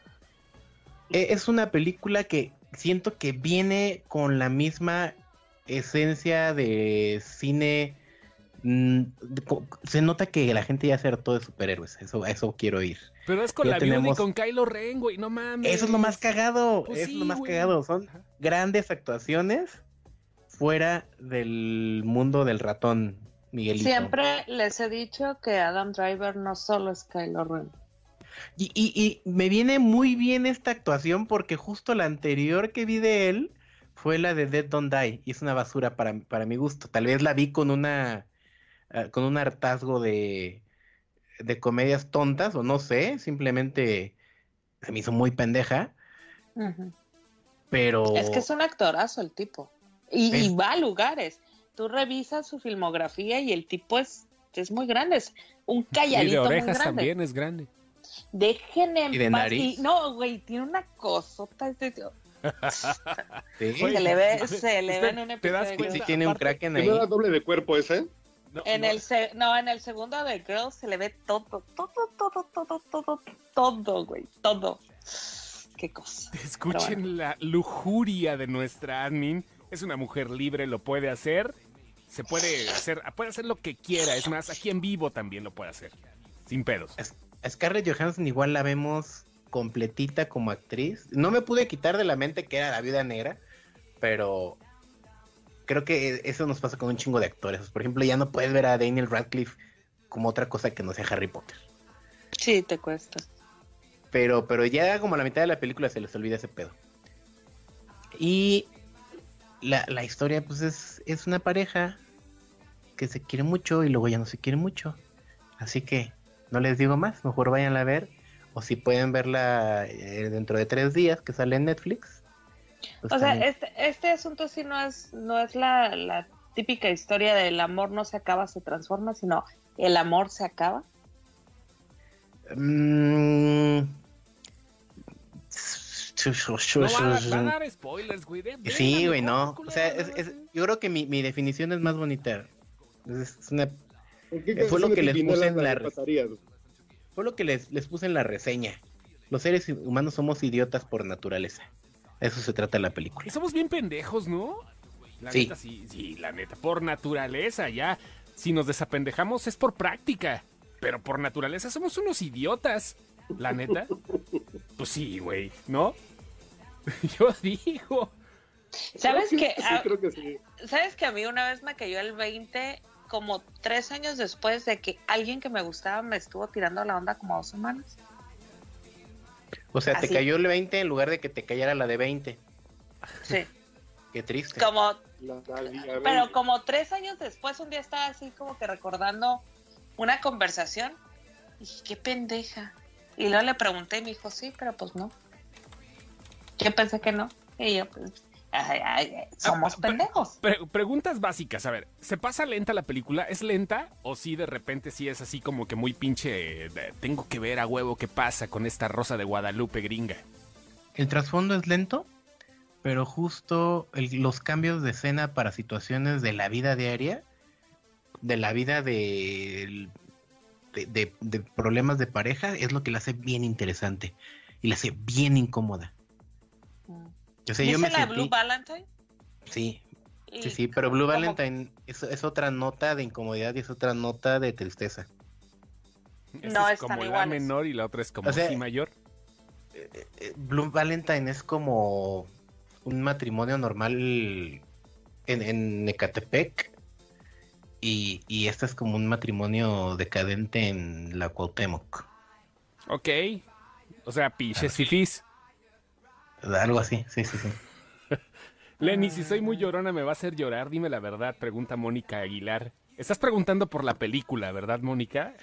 E- es una película que siento que viene con la misma esencia de cine. Mm, Se nota que la gente ya se hartó de superhéroes. Eso, a eso quiero ir. Pero es con Ya la viuda y tenemos- con Kylo Ren, güey, no mames. Eso es lo más cagado. Pues eso sí, es lo más güey. cagado. Son Ajá. grandes actuaciones fuera del mundo del ratón, Miguelito. Siempre les he dicho que Adam Driver no solo es Kylo Ren. Y, y, y me viene muy bien esta actuación porque justo la anterior que vi de él fue la de Dead Don't Die y es una basura para, para mi gusto. Tal vez la vi con una ah, con un hartazgo de, de comedias tontas o no sé, simplemente se me hizo muy pendeja, pero Es que es un actorazo el tipo. Y, va a lugares. Tú revisas su filmografía y el tipo es, es muy grande. Es un *laughs* Y de calladito muy orejas grande. también es grande. Dejen en ¿Y de paz. nariz? Y- no, güey, tiene una cosota. este- *laughs* sí, Se le ve, se le ve en un ¿te das episodio. cuenta? sí tiene un kraken ¿Que ahí. era doble de cuerpo ese? No, En el se- no, en el segundo de Girls se le ve todo, todo, todo, todo, todo, todo, güey, todo. Qué cosa. Escuchen la lujuria de nuestra admin. Es una mujer libre, lo puede hacer. Se puede hacer, puede hacer lo que quiera. Es más, aquí en vivo también lo puede hacer. Sin pedos. Es- Scarlett Johansson igual la vemos completita como actriz. No me pude quitar de la mente que era la viuda negra, pero creo que eso nos pasa con un chingo de actores. Por ejemplo, ya no puedes ver a Daniel Radcliffe como otra cosa que no sea Harry Potter. Sí, te cuesta. Pero, pero ya como a la mitad de la película se les olvida ese pedo. Y la, la historia, pues es, es una pareja que se quiere mucho y luego ya no se quiere mucho. Así que no les digo más, mejor vayan a ver. O si pueden verla eh, dentro de tres días que sale en Netflix. Pues O sea, también. este, este asunto sí no es, no es la, la típica historia del amor no se acaba, se transforma, sino el amor se acaba. Mm. No va, a dar- va a dar spoilers, güey. de- Sí, güey, no. O sea, es- yo creo que mi, mi definición es más bonita. Es, es una ¿Por qué fue lo que les puse en la? Fue lo que les, les puse en la reseña. Los seres humanos somos idiotas por naturaleza. Eso se trata la Y película. somos bien pendejos, ¿no? La Sí. neta, sí, sí, la neta. Por naturaleza, ya. Si nos desapendejamos es por práctica. Pero por naturaleza somos unos idiotas. La neta. Pues sí, güey, ¿no? *laughs* Yo digo. ¿Sabes que sí, a, creo que sí. ¿Sabes que a mí una vez me cayó el 20 como tres años después de que alguien que me gustaba me estuvo tirando la onda como dos semanas? O sea, te cayó el 20 en lugar de que te cayera la de 20. Sí, *laughs* Qué triste. como Pero como tres años después, un día estaba así como que recordando una conversación. Y dije, qué pendeja. Y luego le pregunté y me dijo, sí, pero pues no. Yo pensé que no. Y yo, pues, somos Ah, pero- pendejos. Pre- preguntas básicas, a ver, ¿se pasa lenta la película? ¿Es lenta? ¿O sí de repente sí es así como que muy pinche... tengo que ver a huevo qué pasa con esta rosa de Guadalupe gringa? El trasfondo es lento, pero justo el- los cambios de escena para situaciones de la vida diaria, de la vida de, de, de- de problemas de pareja, es lo que la hace bien interesante y la hace bien incómoda. O sea, yo ¿Viste me la sentí... Blue Valentine? Sí, sí, sí, pero Blue Valentine es, es otra nota de incomodidad y es otra nota de tristeza. No es como la iguales. menor y la otra es como O sea, si mayor. Eh, Blue Valentine es como un matrimonio normal en, en Ecatepec y, y este es como un matrimonio decadente en la Cuauhtémoc. Ok. O sea, pinches fifís. Algo así, sí, sí, sí. *laughs* Lenny, si soy muy llorona, ¿me va a hacer llorar? Dime la verdad, pregunta Mónica Aguilar. Estás preguntando por la película, ¿verdad, Mónica?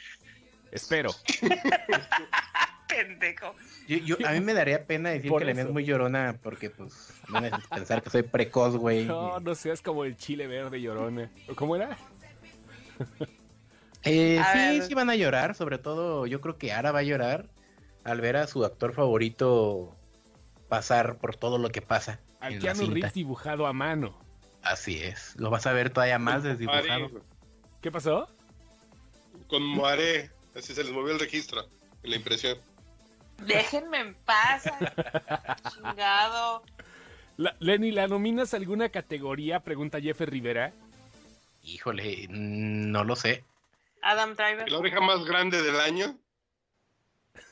Espero. *laughs* Pendejo. Yo, yo- a mí me daría pena decir Por que eso. es muy llorona porque pues a pensar que soy precoz, güey. No, no seas como el chile verde llorona. ¿O ¿Cómo era? *laughs* Eh, sí, ver. sí van a llorar, sobre todo yo creo que Ara va a llorar al ver a su actor favorito pasar por todo lo que pasa. Al en la Keanu cinta. Reeves dibujado a mano. Así es, lo vas a ver todavía más desdibujado. ¿Qué pasó? Con Moaré. Así se les movió el registro en la impresión. Déjenme en paz. *laughs* Chingado. La- Lenny, ¿la nominas a alguna categoría? Pregunta Jeffer Rivera. Híjole, no lo sé. Adam Driver. La oreja más grande del año.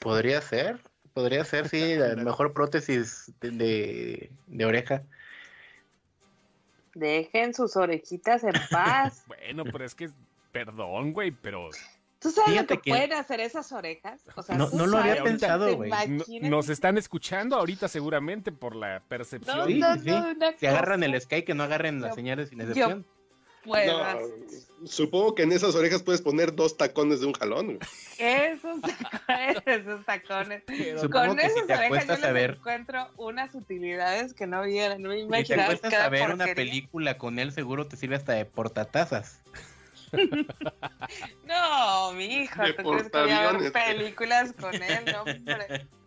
Podría ser, podría ser, sí, *laughs* la mejor prótesis de, de- de oreja. Dejen sus orejitas en *laughs* paz. Bueno, pero es que, perdón, güey, pero ¿Tú sabes Fíjate lo que, que- pueden hacer esas orejas? O sea, No- ¿tú no lo había pensado, ¿Te güey. No- nos están escuchando ahorita seguramente por la percepción. No, Sí, no, sí, Si agarran el Sky, que no agarren las Yo- señales sin yo- excepción. Puedas. No, supongo que en esas orejas puedes poner dos tacones de un jalón. güey. Esos tacones, esos tacones. Supongo Con que si esas te orejas yo a les ver, encuentro unas utilidades que no vieran, no me si te imaginaba. acuestas a ver una película con él, seguro te sirve hasta de portatazas. *laughs* No, mi hijo, ¿tú crees que voy a ver películas con él? No, hombre. *laughs*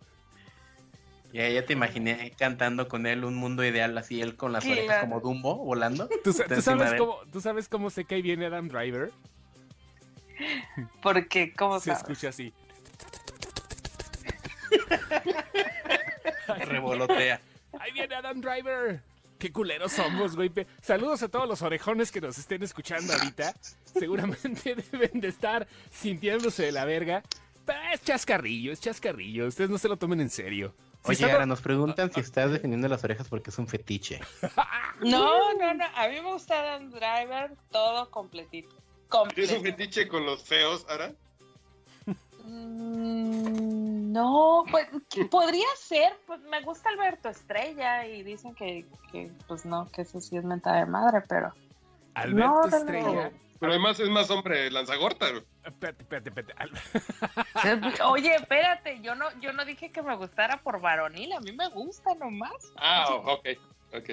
Ya, ya te imaginé cantando con él un mundo ideal, así él con las Claro. orejas como Dumbo volando. *laughs* ¿Tú, sabes cómo, ¿Tú sabes cómo se cae bien Adam Driver? Porque, ¿cómo Se sabes? escucha así. *laughs* Revolotea. ¡Ahí viene Adam Driver! ¡Qué culeros somos, güey! Pe- Saludos a todos los orejones que nos estén escuchando ahorita. Seguramente *laughs* deben de estar sintiéndose de la verga. Pero es chascarrillo, es chascarrillo. Ustedes no se lo tomen en serio. Oye, ahora nos preguntan si estás defendiendo las orejas porque es un fetiche. *laughs* No, no, no. A mí me gusta Adam Driver todo completito. ¿Tienes un fetiche con los feos, Ara? Mm, No, pues podría ser. Pues me gusta Alberto Estrella y dicen que, que pues no, que eso sí es mentada de madre, pero. Alberto no. Estrella. Pero además es más hombre lanzagorta. Güey. Espérate, espérate, espérate. Al- *laughs* Oye, espérate, yo no, yo no dije que me gustara por varonil, a mí me gusta nomás. Ah, ok, ok.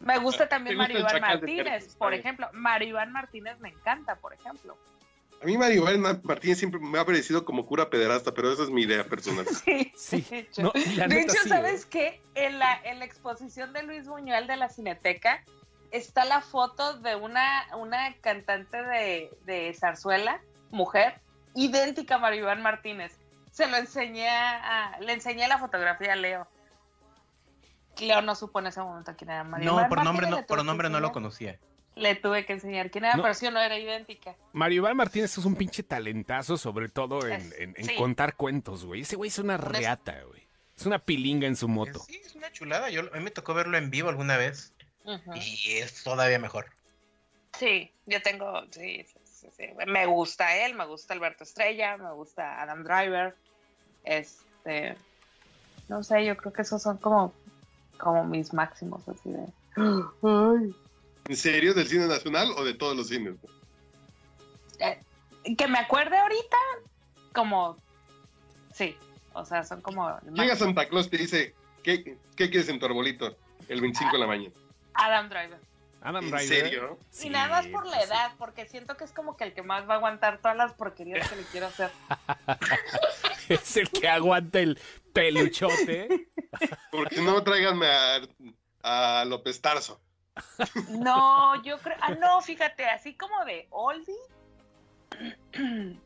Me gusta también ¿Te gusta el Mario Iván Chacal de Martínez, por ejemplo. Iván Martínez me encanta, por ejemplo. A mí Iván Martínez siempre me ha parecido como cura pederasta, pero esa es mi idea personal. *laughs* Sí, Sí. de hecho. No, y la De neta hecho, sí, ¿sabes ¿eh? qué? En la, en la exposición de Luis Buñuel de la Cineteca está la foto de una, una cantante de, de zarzuela, mujer, idéntica a Mario Iván Martínez. Se lo enseñé a, le enseñé la fotografía a Leo. Leo no supo en ese momento quién era Mario No, Iván por nombre Martínez, no, le tuve por nombre no lo conocía. Le tuve que enseñar quién era, No. pero sí no era idéntica. Mario Iván Martínez es un pinche talentazo, sobre todo en, Es- en- en sí. contar cuentos, güey. Ese güey es una reata, güey. Es una pilinga en su moto. Sí, es una chulada. Yo, a mí me tocó verlo en vivo alguna vez y es todavía mejor. Sí, yo tengo, sí, sí. Me gusta él, me gusta Alberto Estrella, me gusta Adam Driver. Este, no sé, yo creo que esos son como, como mis máximos, así de. Ay. ¿En serio? ¿Del cine nacional o de todos los cines? Eh, que me acuerde ahorita, como, sí, o sea, son como. Llega Santa Claus te dice, ¿qué, ¿qué quieres en tu arbolito? El 25 de la mañana. Adam Driver. Adam ¿En Driver. serio? Sí, y nada más por la edad, porque siento que es como que el que más va a aguantar todas las porquerías que le quiero hacer. *laughs* Es el que aguanta el peluchote. Porque no tráiganme a, a López Tarso. No, yo creo. Ah, no, fíjate, así como de oldie. *clears throat*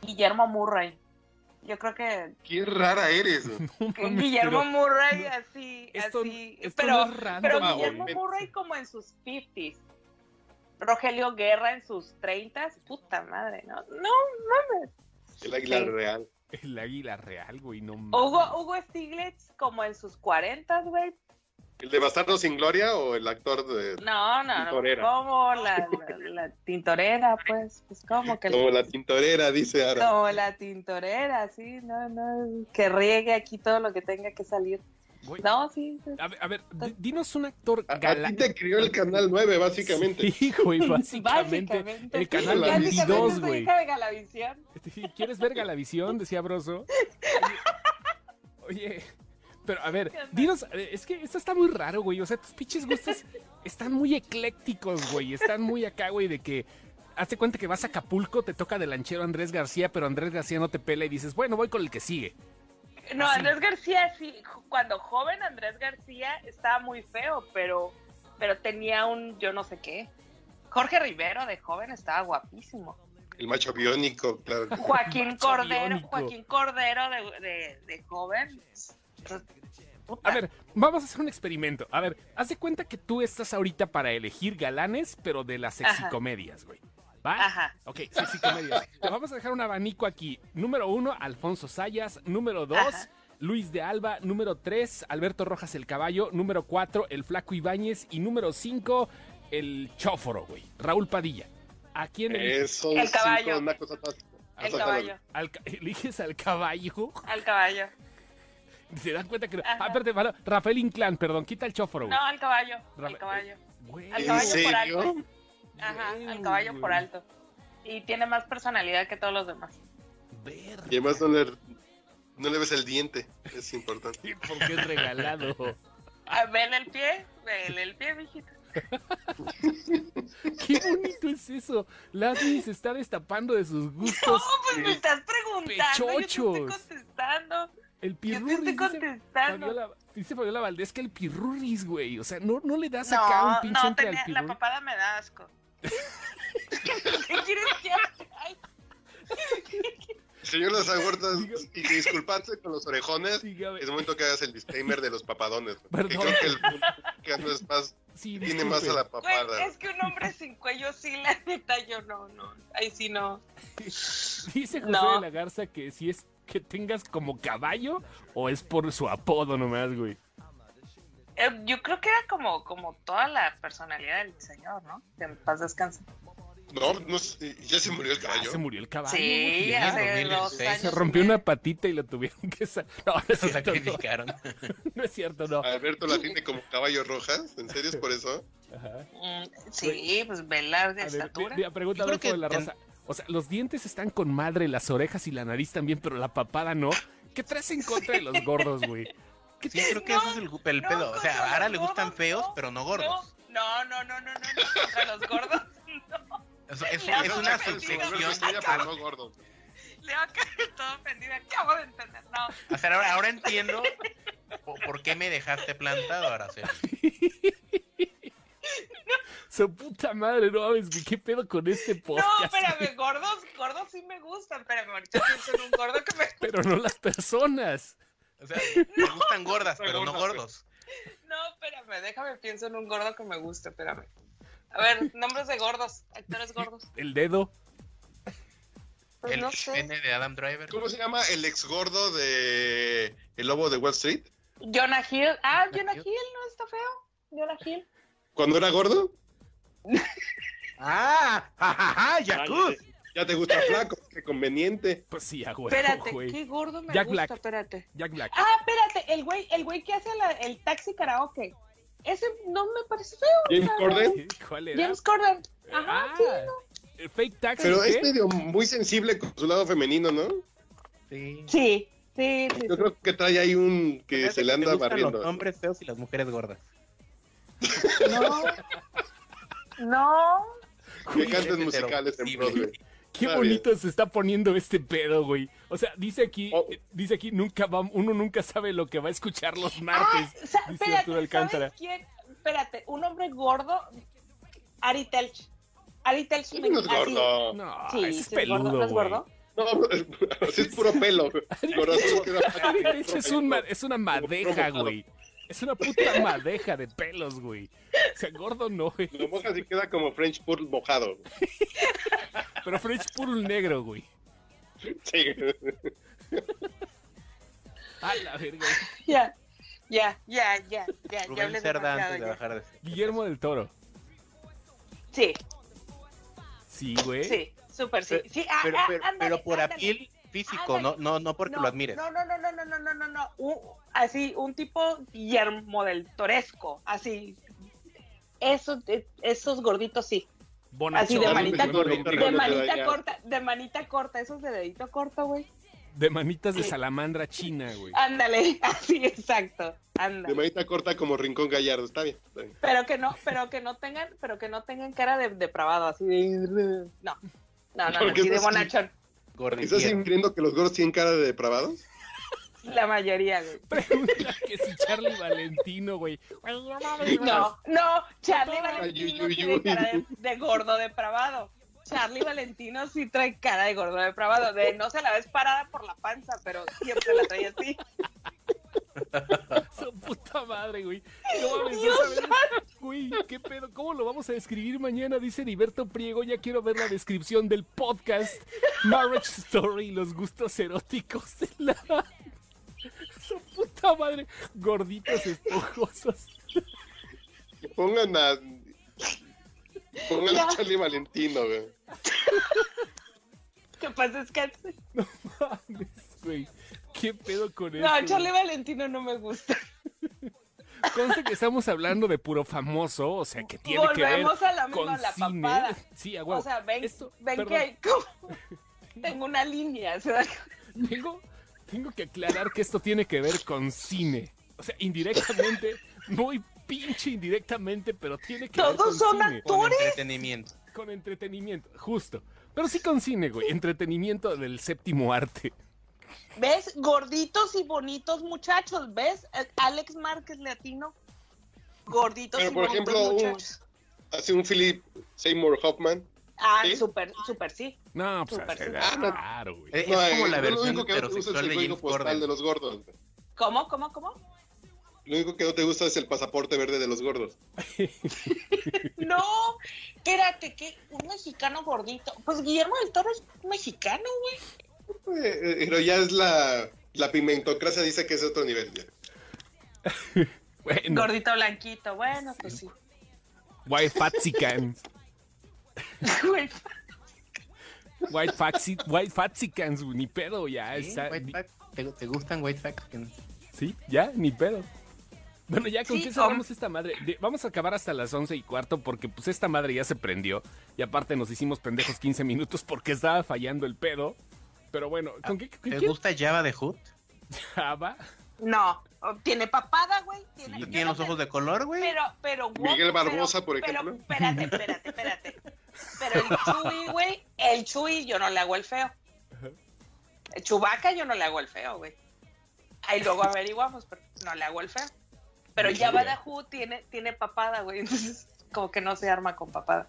Guillermo Murray. Yo creo que, Qué rara eres. güey. *laughs* No que mames, Guillermo pero Murray así, esto- así. esto pero no es random, pero Ah, Guillermo. Murray como en sus 50s. Rogelio Guerra en sus 30s. Puta madre, ¿no? No, El águila Sí. real. el águila real, güey, no mames. Hugo, Hugo Stiglitz como en sus 40s, güey. ¿El de Bastardo sin Gloria o el actor de No, no, no. Tintorera. Como la, la, la tintorera, pues. Pues como que. como la tintorera, dice Ara? Como la tintorera, sí, no, no, que riegue aquí todo lo que tenga que salir. Güey, No, sí, sí. A ver, a ver, di- dinos un actor A, a galán. ti te crió el Canal 9, básicamente. Sí, güey, *laughs* básicamente. Básicamente. El canal Básicamente 22, soy güey. hija de Galavisión. ¿Quieres ver Galavisión? Decía Broso. *laughs* Oye, oye, pero a ver, dinos, eh, es que esto está muy raro, güey. O sea, tus pinches gustos están muy eclécticos, güey. Están muy acá, güey, de que. Hazte cuenta que vas a Acapulco, te toca de lanchero Andrés García, pero Andrés García no te pela y dices, bueno, voy con el que sigue. No, Así. Andrés García, sí, cuando joven Andrés García estaba muy feo, pero, pero tenía un yo no sé qué. Jorge Rivero de joven estaba guapísimo. El macho biónico, claro. Joaquín Macho Cordero, biónico. Joaquín Cordero de, de, de joven. Puta. A ver, vamos a hacer un experimento. A ver, haz de cuenta que tú estás ahorita para elegir galanes, pero de las sexicomedias, güey. ¿Va? Ajá. Ok, sexicomedias. Te vamos a dejar un abanico aquí. Número uno, Alfonso Sayas. Número dos, Ajá. Luis de Alba. Número tres, Alberto Rojas el Caballo. Número cuatro, el Flaco Ibáñez. Y número cinco, el Chóforo, güey. Raúl Padilla. ¿A quién eliges? Eso El caballo. una cosa. El caballo. Al ca- *laughs* eliges al caballo. Al caballo. *laughs* Se dan cuenta que. no-. Ah, espérate, Ra- Rafael Inclán, perdón, quita el chóforo, güey. No, al caballo. Al caballo. Güey, Al ¿En caballo por alto. Ajá, al Güey, caballo por alto. Y tiene más personalidad que todos los demás. Verga, Y además no le, no le ves el diente. Es importante. *laughs* porque es regalado. *laughs* Ah, Vele el pie, vele el pie, mijito. Qué bonito es eso. Lasmi se está destapando de sus No, gustos. pues me estás preguntando. Yo te Pechochos. estoy contestando. El Yo te pirurris. estoy dice. Fabiola, dice Fabiola Valdés que el pirurris, güey. O sea, no, no le das acá un No, pinche no, tenía, al la pirurris. papada me da asco. *laughs* ¿Qué quieres que haga? Señor Las Huertas, y disculparse con los orejones. Dígame. Es momento que hagas el disclaimer de los papadones. Que Perdón. creo que el público es más, Sí, tiene más a la. Güey, papada. es que un hombre sin cuello sí, la neta, yo no, no. Ahí sí no. *laughs* Dice José No. de la Garza que si es que tengas como caballo o es por su apodo nomás, güey. Eh, yo creo que era como, como toda la personalidad del señor, ¿no? Que en paz descanse. No, no sé, ya se murió el Ah, caballo. se murió el caballo. Sí, güey. hace 2016. dos años. Se rompió una patita y lo tuvieron que No, no es cierto, no. sacrificaron. *laughs* No es cierto, no. Alberto la tiene como caballo rojas. ¿En serio es por eso? Ajá. Mm, sí, pues velar de A ver, estatura. mira, pregunta Yo creo Adolfo que de la ten- Rosa. O sea, los dientes están con madre, las orejas y la nariz también, pero la papada no. ¿Qué traes en contra de los gordos, güey? Sí, creo que No, ese es el, el no, pedo. O sea, contra a Ara los le gustan gordos, feos, no, pero no gordos. No, no, no, no, no, no, contra los gordos. Es, es- No, es no, una no, subsección. no, pero no gordo. Le va a caer todo ofendida. Acabo de entender. No, O sea, ahora, ahora entiendo po- por, qué me dejaste plantado, Araceli. *laughs* Su puta madre, no mames, ¿qué pedo con este no, podcast? espérame, gordos, gordos sí me gustan. Espérame, ahorita pienso en un gordo que me. *laughs* Pero no las personas. O sea, me gustan gordas, pero no gordos. No, espérame, déjame pienso en un gordo que me guste, espérame. A ver, nombres de gordos, actores gordos. *laughs* El dedo. Pues El no sé. pene de Adam Driver. ¿Cómo se llama el ex gordo de El Lobo de Wall Street? Jonah Hill. Ah, Jonah Jonah Hill no está feo. Jonah Hill. ¿Cuando era gordo? *laughs* ¡Ah! ¡Ja, ja, ja! ¡Yakult! Ya te gusta flaco, qué conveniente. Pues sí, a huevo, Espérate, güey. qué gordo me Jack gusta, Black. espérate. Jack Black. Ah, espérate, el güey, el güey que hace la- el taxi karaoke. Ese no me parece feo. James Corden. verdad. ¿Cuál era? James Corden. Ajá, Ah, sí. el fake taxi. Pero ¿qué? es medio muy sensible con su lado femenino, ¿no? Sí. Sí, sí, sí. Yo creo que trae ahí un que se le anda barriendo. Los hombres feos y las mujeres gordas. No. No. Que Eres musicales en. Broadway. Qué Está bonito se está poniendo este pedo, güey. O sea, dice aquí, Oh. eh, dice aquí, nunca va, uno nunca sabe lo que va a escuchar los Ah, martes. sa- dice espérate, Arturo Alcántara. ¿sabes quién? Espérate, un hombre gordo. Ari Telch. Ari Telch. Me- no es gordo. No, Sí, es sí, es gordo, peludo, ¿no es gordo? No, *laughs* así es puro pelo. Ari Telch es, un es una madeja, güey. Es una puta madeja de pelos, güey. O sea, gordo no, güey. Lo mojas y queda como French Pool mojado. Pero French puro negro, güey. Sí. A la verga. Ya, ya, ya, ya, ya. Rubén Cerda antes de ya. bajar de Guillermo del Toro. Sí, Sí, güey. sí, súper sí. sí ah, Pero, ah, pero, ándale, pero por ándale. apil físico, no, Ándale. no, no porque no, lo admires. No, no, no, no, no, no, no, no, no. Un- así, un tipo Guillermo del Toresco, así. Esos, eh, esos gorditos sí. Bonachón, Así de manita, de no te manita corta, de manita corta, esos de dedito corto, güey. De manitas de salamandra china, güey. Ándale, así exacto. Anda. De manita corta como Rincón Gallardo. Está bien. está bien. Pero que no, pero que no tengan, pero que no tengan cara de depravado, así de no. No, no, no, Porque sí de bonachón. ¿Estás infiriendo que los gordos tienen cara de depravados? La mayoría, güey. Pregunta que si Charlie Valentino, güey. No, no, Charlie Ay, Valentino uy, uy, tiene cara de, de gordo depravado. Charlie Valentino sí trae cara de gordo depravado. De no se la ves parada por la panza, pero siempre la trae así. *laughs* Su puta madre, güey. No mames. Güey, ¿qué pedo? ¿Cómo lo vamos a describir mañana? Dice Heriberto Priego. Ya quiero ver la descripción del podcast Marriage Story y los gustos eróticos de la. Su puta madre. Gorditos esponjosos. Pongan a. Pongan a Charlie Valentino, güey. Que paz descanse. Mames, güey. ¿Qué pedo con eso? No? Charlie Valentino no me gusta. *laughs* Conste que estamos hablando de puro famoso, o sea, que tiene que ver Volvemos a la con misma, la cine. papada. Sí, a. O sea, ven, Esto- ven que hay como- *laughs* tengo una línea. ¿se dan cuenta? Tengo, tengo que aclarar que esto tiene que ver con cine. O sea, indirectamente, *laughs* muy pinche indirectamente, pero tiene que ver con son cine. Con actores. entretenimiento. Con entretenimiento, justo. Pero sí con cine, güey. Entretenimiento del séptimo arte. ¿Ves? Gorditos y bonitos muchachos. ¿Ves? Eh, Alex Márquez Latino. Gorditos Pero, y por bonitos ejemplo, un- muchachos. Así un Philip Seymour Hoffman. Ah, ¿sí? súper, súper sí. No, pues Súper, era súper. claro, güey. Eh, No, es como eh, la lo versión único que no te gusta es heterosexual el de código James Corden. de los gordos. ¿Cómo, cómo, cómo? Lo único que no te gusta es el pasaporte verde de los gordos. *laughs* No, que, que un mexicano gordito. Pues Guillermo del Toro es mexicano, güey. Eh, eh, Pero ya es la, la pimentocracia dice que es otro nivel. ya. *laughs* Bueno, Gordito blanquito, bueno, pues sí. White Fatsicans. *laughs* Güey, White, Fatsi, white Fatsicans, güey, ni pedo, ya. ¿Sí? está- White Fact. ¿Te, te gustan White Facts? Sí, ya, ni pedo. Bueno, ya con Sí, qué cerramos esta madre. De- vamos a acabar hasta las once y cuarto porque pues esta madre ya se prendió. Y aparte nos hicimos pendejos 15 minutos porque estaba fallando el pedo. Pero bueno, ¿con qué, con ¿Te gusta Java de Hood? *laughs* Java? No, tiene papada, güey. Tiene, ¿Y yo tiene no los ojos de color, güey? Pero, pero, Miguel pero- Barbosa, por pero, ejemplo. espérate, espérate, espérate. Pero el Chuy, güey, el Chuy yo no le hago el feo. El Chubaca yo no le hago el feo, güey. Ahí luego averiguamos, pero no le hago el feo. Pero ya Badajú tiene, tiene papada, güey. Entonces, como que no se arma con papada.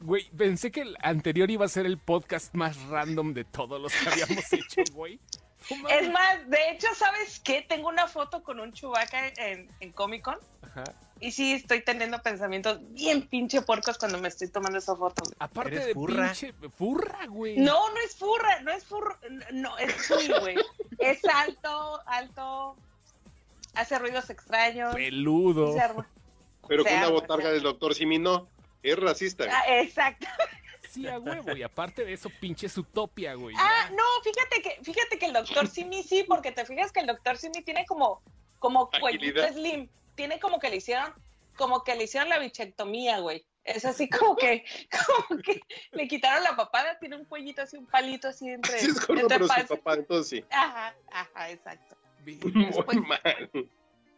Güey, pensé que el anterior iba a ser el podcast más random de todos los que habíamos *laughs* hecho, güey. Es más, de hecho, ¿sabes qué? Tengo una foto con un Chubaca en, en Comic Con. Ajá. Y sí, estoy teniendo pensamientos bien pinche porcos cuando me estoy tomando esa foto. güey. Aparte de furra. pinche... Furra, güey. No, no es furra, no es furra, no, es Chuy, güey. Es alto, alto, hace ruidos extraños. Peludo. Pero Se con una botarga del doctor Simi no. Es racista. Ah, exacto. *laughs* Sí, a huevo. Y aparte de eso, pinche utopia, güey. Ah, ya. no, fíjate que, fíjate que el doctor Simi sí, porque te fijas que el doctor Simi tiene como, como cuellito slim. Tiene como que le hicieron, como que le hicieron la bichectomía, güey. Es así como que, *laughs* como que le quitaron la papada, tiene un cuellito así, un palito así entre, Sí, es gordo, entre pero su papá, entonces sí. Ajá, ajá, exacto. Muy mal.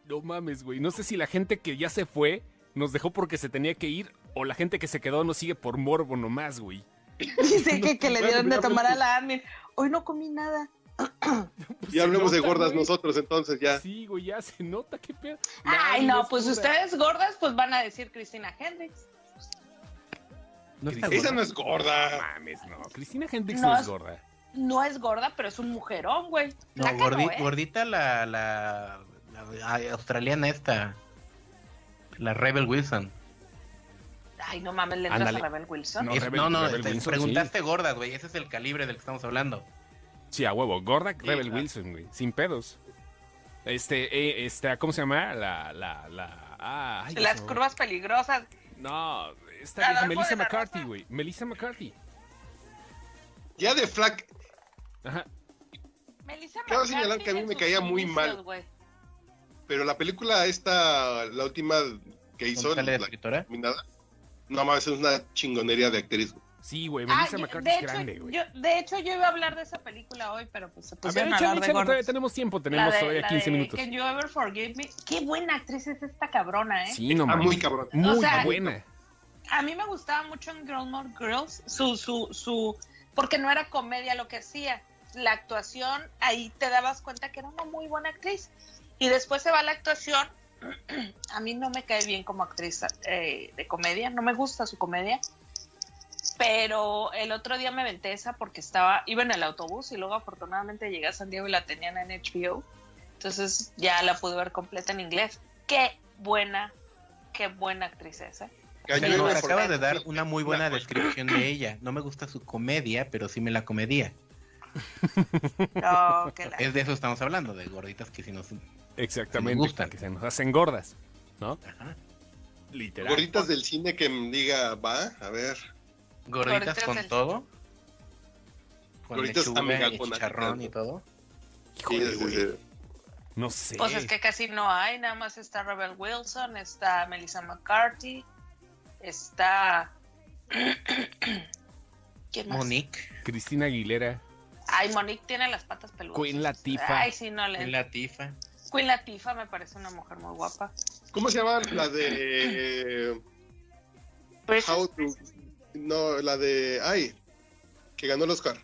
No mames, güey. No sé si la gente que ya se fue nos dejó porque se tenía que ir o la gente que se quedó nos sigue por morbo nomás, güey. Dice que, que le dieron de tomar a la admin. Hoy no comí nada. *clears throat* Pues Ya se hablemos de gordas güey. nosotros, entonces ya. Sí, güey, ya se nota, qué pedo. Ay, no, es pues gorda. ustedes gordas, pues van a decir Cristina Hendricks. No está Esa gorda. no es gorda. Mames, no. Cristina Hendricks No no, es es- gorda. No es gorda, pero es un mujerón, güey. No, gordi- no, ¿eh? gordita la, la, la- ay, australiana esta. La Rebel Wilson. Ay, no mames, le entras a Rebel Wilson. No, Es- Rebel- no, no, Rebel te- Wilson, preguntaste gordas, güey. Ese es el calibre del que estamos hablando. Sí, a huevo. Gorda Sí, Rebel claro. Wilson, güey. Sin pedos. Este, eh, este, ¿cómo se llama? La, la, la. Ah, ay, Las curvas peligrosas. No, esta de Melissa McCarthy, güey. Melissa McCarthy. Ya de flac. Ajá. Melissa Quiero McCarthy señalar que a mí me caía muy inicios, mal. Pero la película esta, la última que hizo, ¿Dónde sale la la no mames, es una chingonería de actriz. Sí, güey. Ah, Melissa yo- McCarthy de, es hecho, grande, güey. yo, de hecho, yo iba a hablar de esa película hoy, pero pues se A ver, pusieron a hablar de gordos. tenemos tiempo. Tenemos de- todavía la 15 de minutos. Can You Ever Forgive Me? Qué buena actriz es esta cabrona, ¿eh? Sí, no Ah, mames. muy cabrón. Muy O sea, buena. A mí me gustaba mucho en Gilmore Girls su, su, su, porque no era comedia lo que hacía. La actuación, ahí te dabas cuenta que era una muy buena actriz. Y después se va a la actuación. A mí no me cae bien como actriz eh, de comedia, no me gusta su comedia. Pero el otro día me aventé esa porque estaba, iba en el autobús y luego afortunadamente llegué a San Diego y la tenían en HBO. Entonces ya la pude ver completa en inglés. Qué buena, qué buena actriz es, ¿eh? Pero nos acaba de dar una muy buena descripción de ella. No me gusta su comedia, pero sí me la comedia. No, que la- Es de eso estamos hablando, de gorditas que si nos... Exactamente. Gustan. Que se nos hacen gordas. ¿no? Ajá. Literal. Gorditas del cine que me diga, va, a ver. Gorditas Gorditas con del- todo. Con mega y con chicharrón y todo. Híjole, sí, güey. sí. No sé. Pues es que casi no hay, nada más está Rebel Wilson, está Melissa McCarthy, está... *clears throat* ¿Quién más? Monique. Cristina Aguilera. Ay, Monique tiene las patas peludas. Queen Latifah. Ay, sí, no le... En la tifa. Queen Latifah me parece una mujer muy guapa. ¿Cómo se llama la de eh, Precious How to No, la de ay, que ganó el Oscar.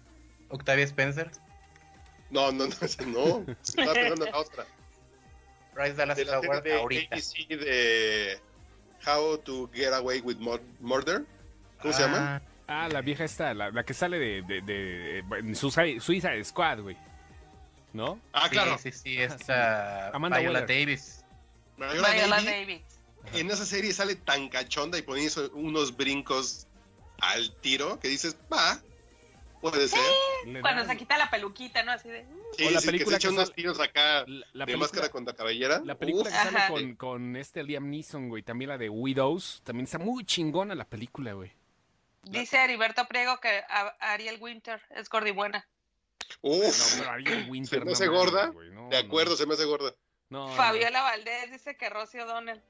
Octavia Spencer. No, no, no, ese no. Estaba pensando en la otra. Bryce Dallas De la Howard serie de ahorita. ABC de How to Get Away with Mur- Murder. ¿Cómo se llama? Ah, la vieja esta, la, la que sale de, de, de, de Suicide Squad, güey. ¿No? Ah, claro. Sí, sí, sí, esta Amanda Viola Waller. Davis. Viola Viola Davis, Davis. En esa serie sale tan cachonda y ponía eso- unos brincos al tiro que dices, va, puede ser. Cuando se quita la peluquita, ¿no? Así de... Sí, O la sí, que película se echa que unos sale- tiros acá La, la de película, máscara contra cabellera. la película que sale con, con este Liam Neeson, güey. También la de Widows. También está muy chingona la película, güey. Dice Heriberto Priego que Ariel Winter es gordibuena. Uf, No, pero Ariel Winter. me hace gorda, no, de acuerdo, no. se me hace gorda. No, no. Fabiola Valdés dice que Rosy O'Donnell.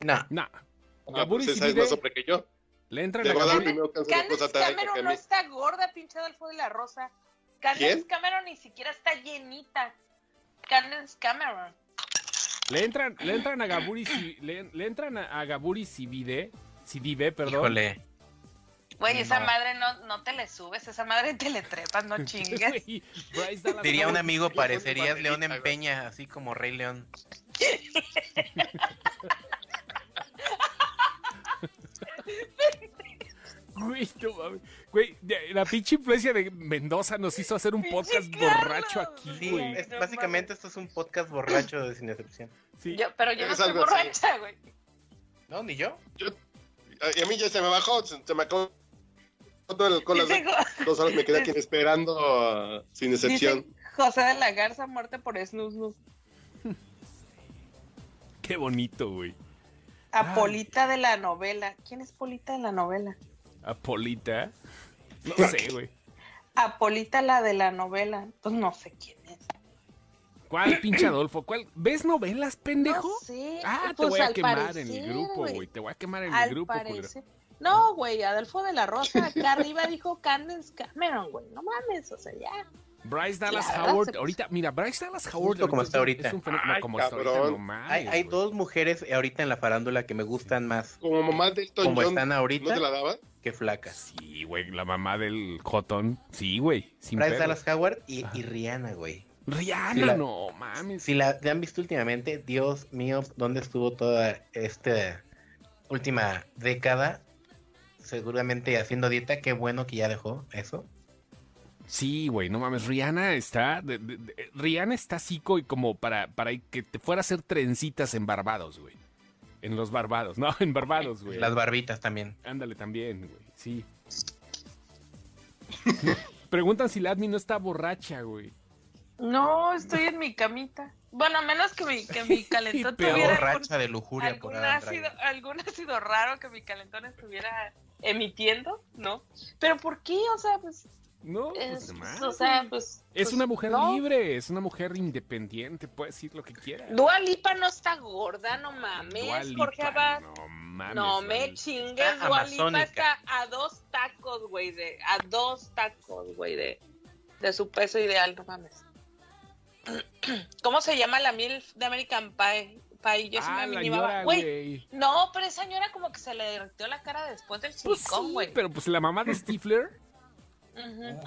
No, Nah. Ah, Gaburi pues esa es Sibide más hombre que yo. le entran Le a va a dar Gaburi. primero cáncer de Candace próstata a ella que a Cameron no está gorda, pinche Adolfo de la Rosa. Candace ¿Quién? Cameron ni siquiera está llenita. Candace Cameron. Le entran, le entran a Gaburi si, le, le entran a, a Gaburi Sibide, Sidibe, perdón. híjole. Güey, esa No. madre no, no te le subes, esa madre te le trepas, no *laughs* chingues. Güey, Bryce Dallas Diría un Howard. amigo, Yo parecerías León en. Peña, así como Rey León. *laughs* Güey, no mames. Güey, de- la pinche influencia de Mendoza nos hizo hacer un podcast Carlos. borracho aquí, Sí, güey. es- no básicamente esto es un podcast borracho de Sin Excepción. Sí. Yo, pero yo no soy así. borracha, güey. No, ni yo. Y a mí ya se me bajó, se, se me acabó todo el alcohol. las Dice, Dos horas me quedé aquí esperando uh, *laughs* sin excepción. dice José de la Garza, muerte por snus. *laughs* Qué bonito, güey. Apolita de la novela. ¿Quién es Polita de la novela? Apolita. No *laughs* sé, güey. Apolita la de la novela. Pues no sé quién es. ¿Cuál pinche Adolfo? ¿Cuál? ¿Ves novelas, pendejo? No sé. Ah, te pues voy a quemar en el parecer, grupo, güey. Te voy a quemar en Al el grupo, culero. No, güey, Adolfo de la Rosa, acá *laughs* arriba dijo Candace Cameron, güey. No mames, o sea, ya. Bryce Dallas Howard, se- ahorita, mira, Bryce Dallas Howard. Justo como es está ahorita. Es un fenómeno Ay, como está ahorita, no Hay, dos mujeres ahorita en la farándula que me gustan más Como mamá de Elton como John, están ¿no ahorita te la daba? que flacas. Sí, güey, la mamá del Jotón. Sí, güey, Bryce pedo. Dallas Howard y, Rihanna, güey. Rihanna, la- no mames. Si la, la han visto últimamente, Dios mío, ¿dónde estuvo toda esta última década? Seguramente haciendo dieta, qué bueno que ya dejó eso. Sí, güey, no mames. Rihanna está. de- de- de- Rihanna está psico y como para, para que te fuera a hacer trencitas en Barbados, güey. En los Barbados, no, en Barbados, güey. Las barbitas también. Ándale también, güey, sí. *laughs* Preguntan si la admin no está borracha, güey. No, estoy en mi camita. Bueno, a menos que mi, que mi *laughs* calentón Peor tuviera algún, Borracha de lujuria por algún Adam ácido, algún ácido raro que mi calentón estuviera emitiendo, ¿no? Pero ¿por qué? O sea, pues, No, es, pues más, o sea, pues... Es pues, una mujer no. libre, es una mujer independiente, puede decir lo que quiera. Dua Lipa no está gorda, no mames, Dua Jorge Abad. No mames. No me Lipa. chingues, Está Dua Lipa amazónica. está a dos tacos, güey, de, a dos tacos, güey, de, de su peso ideal, no mames. *clears throat* ¿Cómo se llama la MILF de American Pie? Pie, yo sí Ah, me Güey, no, pero esa señora como que se le derritió la cara después del Pues silicón, sí, güey. pero pues la mamá de Stifler.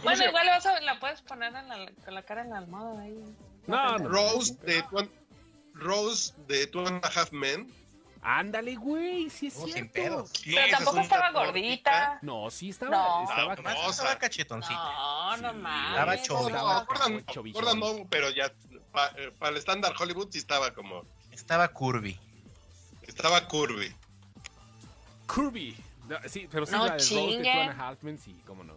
Bueno, igual vas a- la puedes poner en la, con la cara en la almohada ahí. No, no. Rose de Two and- Rose de Two and a Half Men. Ándale, güey, sí es No, sin cierto. Pero tampoco estaba gordita. No, sí estaba, No. estaba No, estaba cachetoncita. No, no Sí, mames. estaba no, no, pero ya pa- eh, para el estándar Hollywood sí estaba como. Estaba curvy. Estaba curvy. Kirby. No, sí, pero sí, No la de Rose de chinguen. Two and a Half Men, sí, cómo no.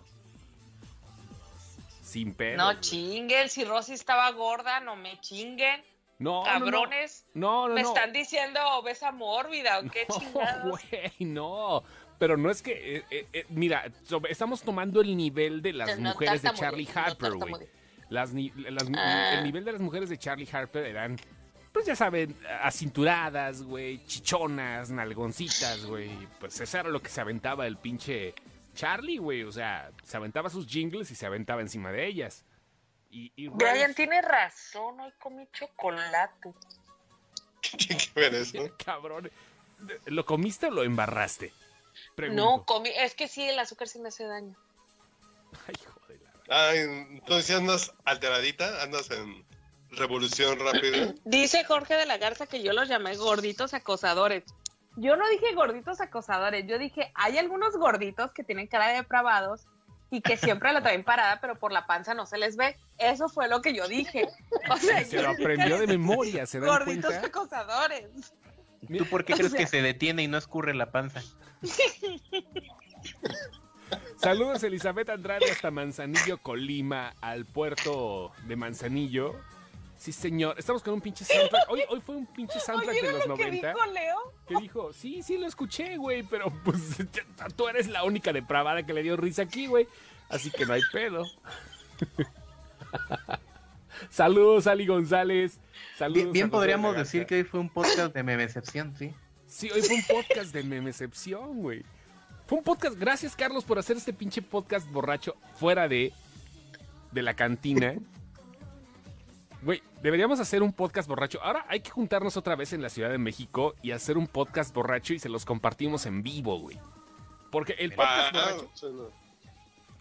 Sin pedo. No chinguen, si Rosy estaba gorda, no me chinguen. No, no, no. Cabrones, No, no, me no. están diciendo obesa mórbida o qué *laughs* No, chingados. güey, no. pero no es que. eh, eh, eh, mira, estamos tomando el nivel de las No mujeres de Charlie Harper, güey. Las, las- Ah. El nivel de las mujeres de Charlie Harper eran, pues ya saben, acinturadas, güey, chichonas, nalgoncitas, güey. Pues eso era lo que se aventaba el pinche Charlie, güey. O sea, se aventaba sus jingles y se aventaba encima de ellas. Y, y Brian Rose- tiene razón, hoy comí chocolate. *laughs* ¿Qué ver eso? *laughs* Cabrón. ¿Lo comiste o lo embarraste? Pregunto. No, comí, es que sí, el azúcar sí me hace daño. Ay, hijo de la... Ay, entonces andas alteradita, andas en revolución rápida. *clears throat* Dice Jorge de la Garza que yo los llamé gorditos acosadores. Yo no dije gorditos acosadores, yo dije, hay algunos gorditos que tienen cara de depravados y que siempre la traen parada, pero por la panza no se les ve. Eso fue lo que yo dije. O sea, Se lo aprendió de memoria, ¿se dan Gorditos cuenta? acosadores. ¿Tú por qué O crees sea- que se detiene y no escurre la panza? *laughs* Saludos Elizabeth Andrade hasta Manzanillo, Colima, al puerto de Manzanillo. Sí, señor. Estamos con un pinche soundtrack. Hoy, hoy fue un pinche soundtrack de ¿Oyeron los lo que 90. dijo Leo? que dijo, sí, sí lo escuché, güey, pero pues *laughs* tú eres la única depravada que le dio risa aquí, güey. Así que no hay pedo. *laughs* Saludos, Ali González. Saludos. Bien, podríamos decir que hoy fue un podcast de memecepción, ¿sí? Sí, hoy fue un podcast de memecepción, güey. Fue un podcast. Gracias, Carlos, por hacer este pinche podcast borracho fuera de, de la cantina. Güey, deberíamos hacer un podcast borracho. Ahora hay que juntarnos otra vez en la Ciudad de México y hacer un podcast borracho y se los compartimos en vivo, güey. Porque el podcast borracho.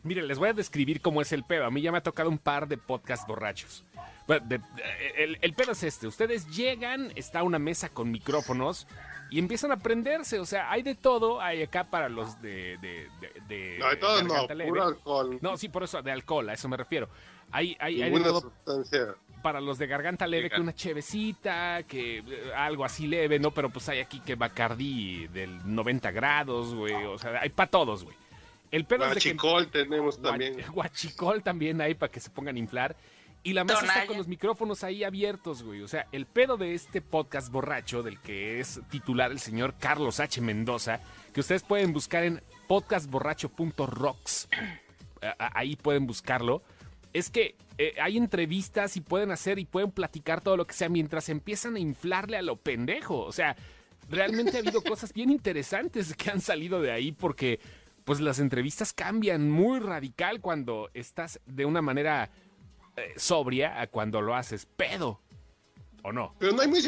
Miren, les voy a describir cómo es el pedo. A mí ya me ha tocado un par de podcast borrachos. Bueno, de- de- el, el pedo es este. Ustedes llegan, está una mesa con micrófonos y empiezan a prenderse. O sea, hay de todo. Hay acá para los de... de, de- de No, de todo no, puro alcohol. No, sí, por eso, de alcohol, a eso me refiero. Hay, hay, hay de todo sustancia. Para los de garganta leve que una chevecita, que eh, algo así leve, ¿no? Pero pues hay aquí que Bacardí del 90 grados, güey. O sea, hay para todos, güey. El pedo es de que... Guachicol tenemos también. Gua- Guachicol también hay para que se pongan a inflar. Y la mesa está con los micrófonos ahí abiertos, güey. O sea, el pedo de este podcast borracho, del que es titular el señor Carlos H. Mendoza, que ustedes pueden buscar en podcastborracho.rocks. *clears throat* Ahí pueden buscarlo. Es que eh, hay entrevistas y pueden hacer y pueden platicar todo lo que sea mientras empiezan a inflarle a lo pendejo. O sea, realmente ha habido *laughs* cosas bien interesantes que han salido de ahí porque pues las entrevistas cambian muy radical cuando estás de una manera eh, sobria a cuando lo haces pedo. ¿O no? Pero no hay, muy-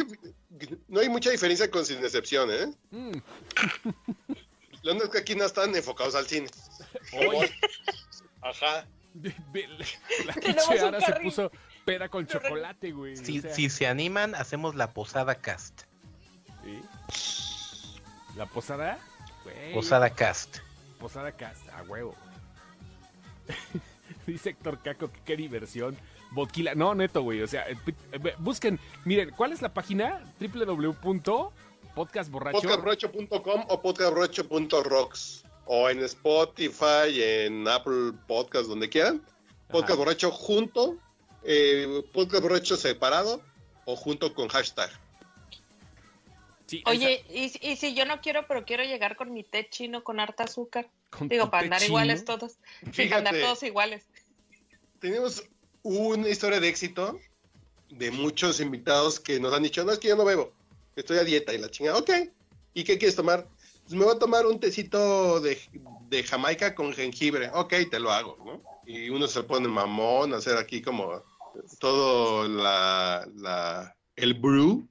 no hay mucha diferencia con Sin Excepción, ¿eh? Mm. *laughs* Lo único es que aquí no están enfocados al cine. Oye, Ajá. *laughs* la Tenemos pinche un Ara se puso peda con chocolate, güey. o Si, sea, si se animan, hacemos la posada cast. ¿sí? La posada. güey, Posada cast. Posada casta, a huevo. *laughs* Dice Héctor Caco que qué diversión. Vodquila. No, neto, güey. O sea, eh, eh, busquen. Miren, ¿cuál es la página? www.podcastborracho. Podcastbrocho.com o podcastbrocho.rocks. O en Spotify, en Apple Podcast, donde quieran. Podcast Borracho junto, eh, Podcast Borracho separado o junto con hashtag. Sí, Oye, ¿y, y si yo no quiero, pero quiero llegar con mi té chino con harta azúcar? con Digo, para andar chino. iguales todos. Sí, *laughs* para andar Fíjate. todos iguales. Tenemos una historia de éxito de muchos invitados que nos han dicho, no, es que yo no bebo, estoy a dieta y la chingada, ok. ¿Y qué quieres tomar? Pues me voy a tomar un tecito de, de Jamaica con jengibre, ok, te lo hago, ¿no? Y uno se pone mamón, a hacer aquí como todo la, la, el brew.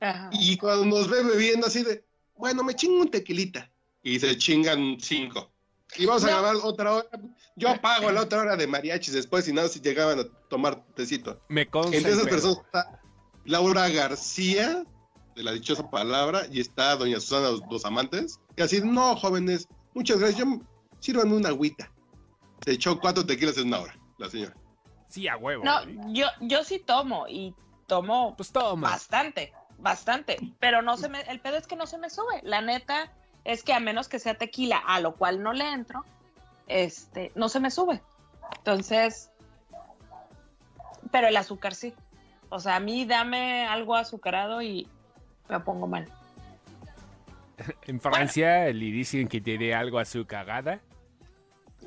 Ajá. Y cuando nos ve bebiendo así de, bueno, me chingo un tequilita. Y se chingan cinco. Y vamos a No. grabar otra hora. Yo pago la otra hora de mariachis después y nada si llegaban a tomar tecito. Me consta. Entre esas personas está Laura García, de la dichosa palabra, y está doña Susana Dos, Dos Amantes. Que así, no, jóvenes, muchas gracias. Yo sírvanme una agüita. Se echó cuatro tequilas en una hora, la señora. Sí, a huevo. No, güey. yo, yo sí tomo y tomo Pues toma. bastante, bastante. Pero no se me, el pedo es que no se me sube. La neta es que a menos que sea tequila, a lo cual no le entro, este, no se me sube. Entonces, pero el azúcar sí. O sea, a mí dame algo azucarado y me pongo mal. *laughs* En Francia le dicen que te dé algo a su cagada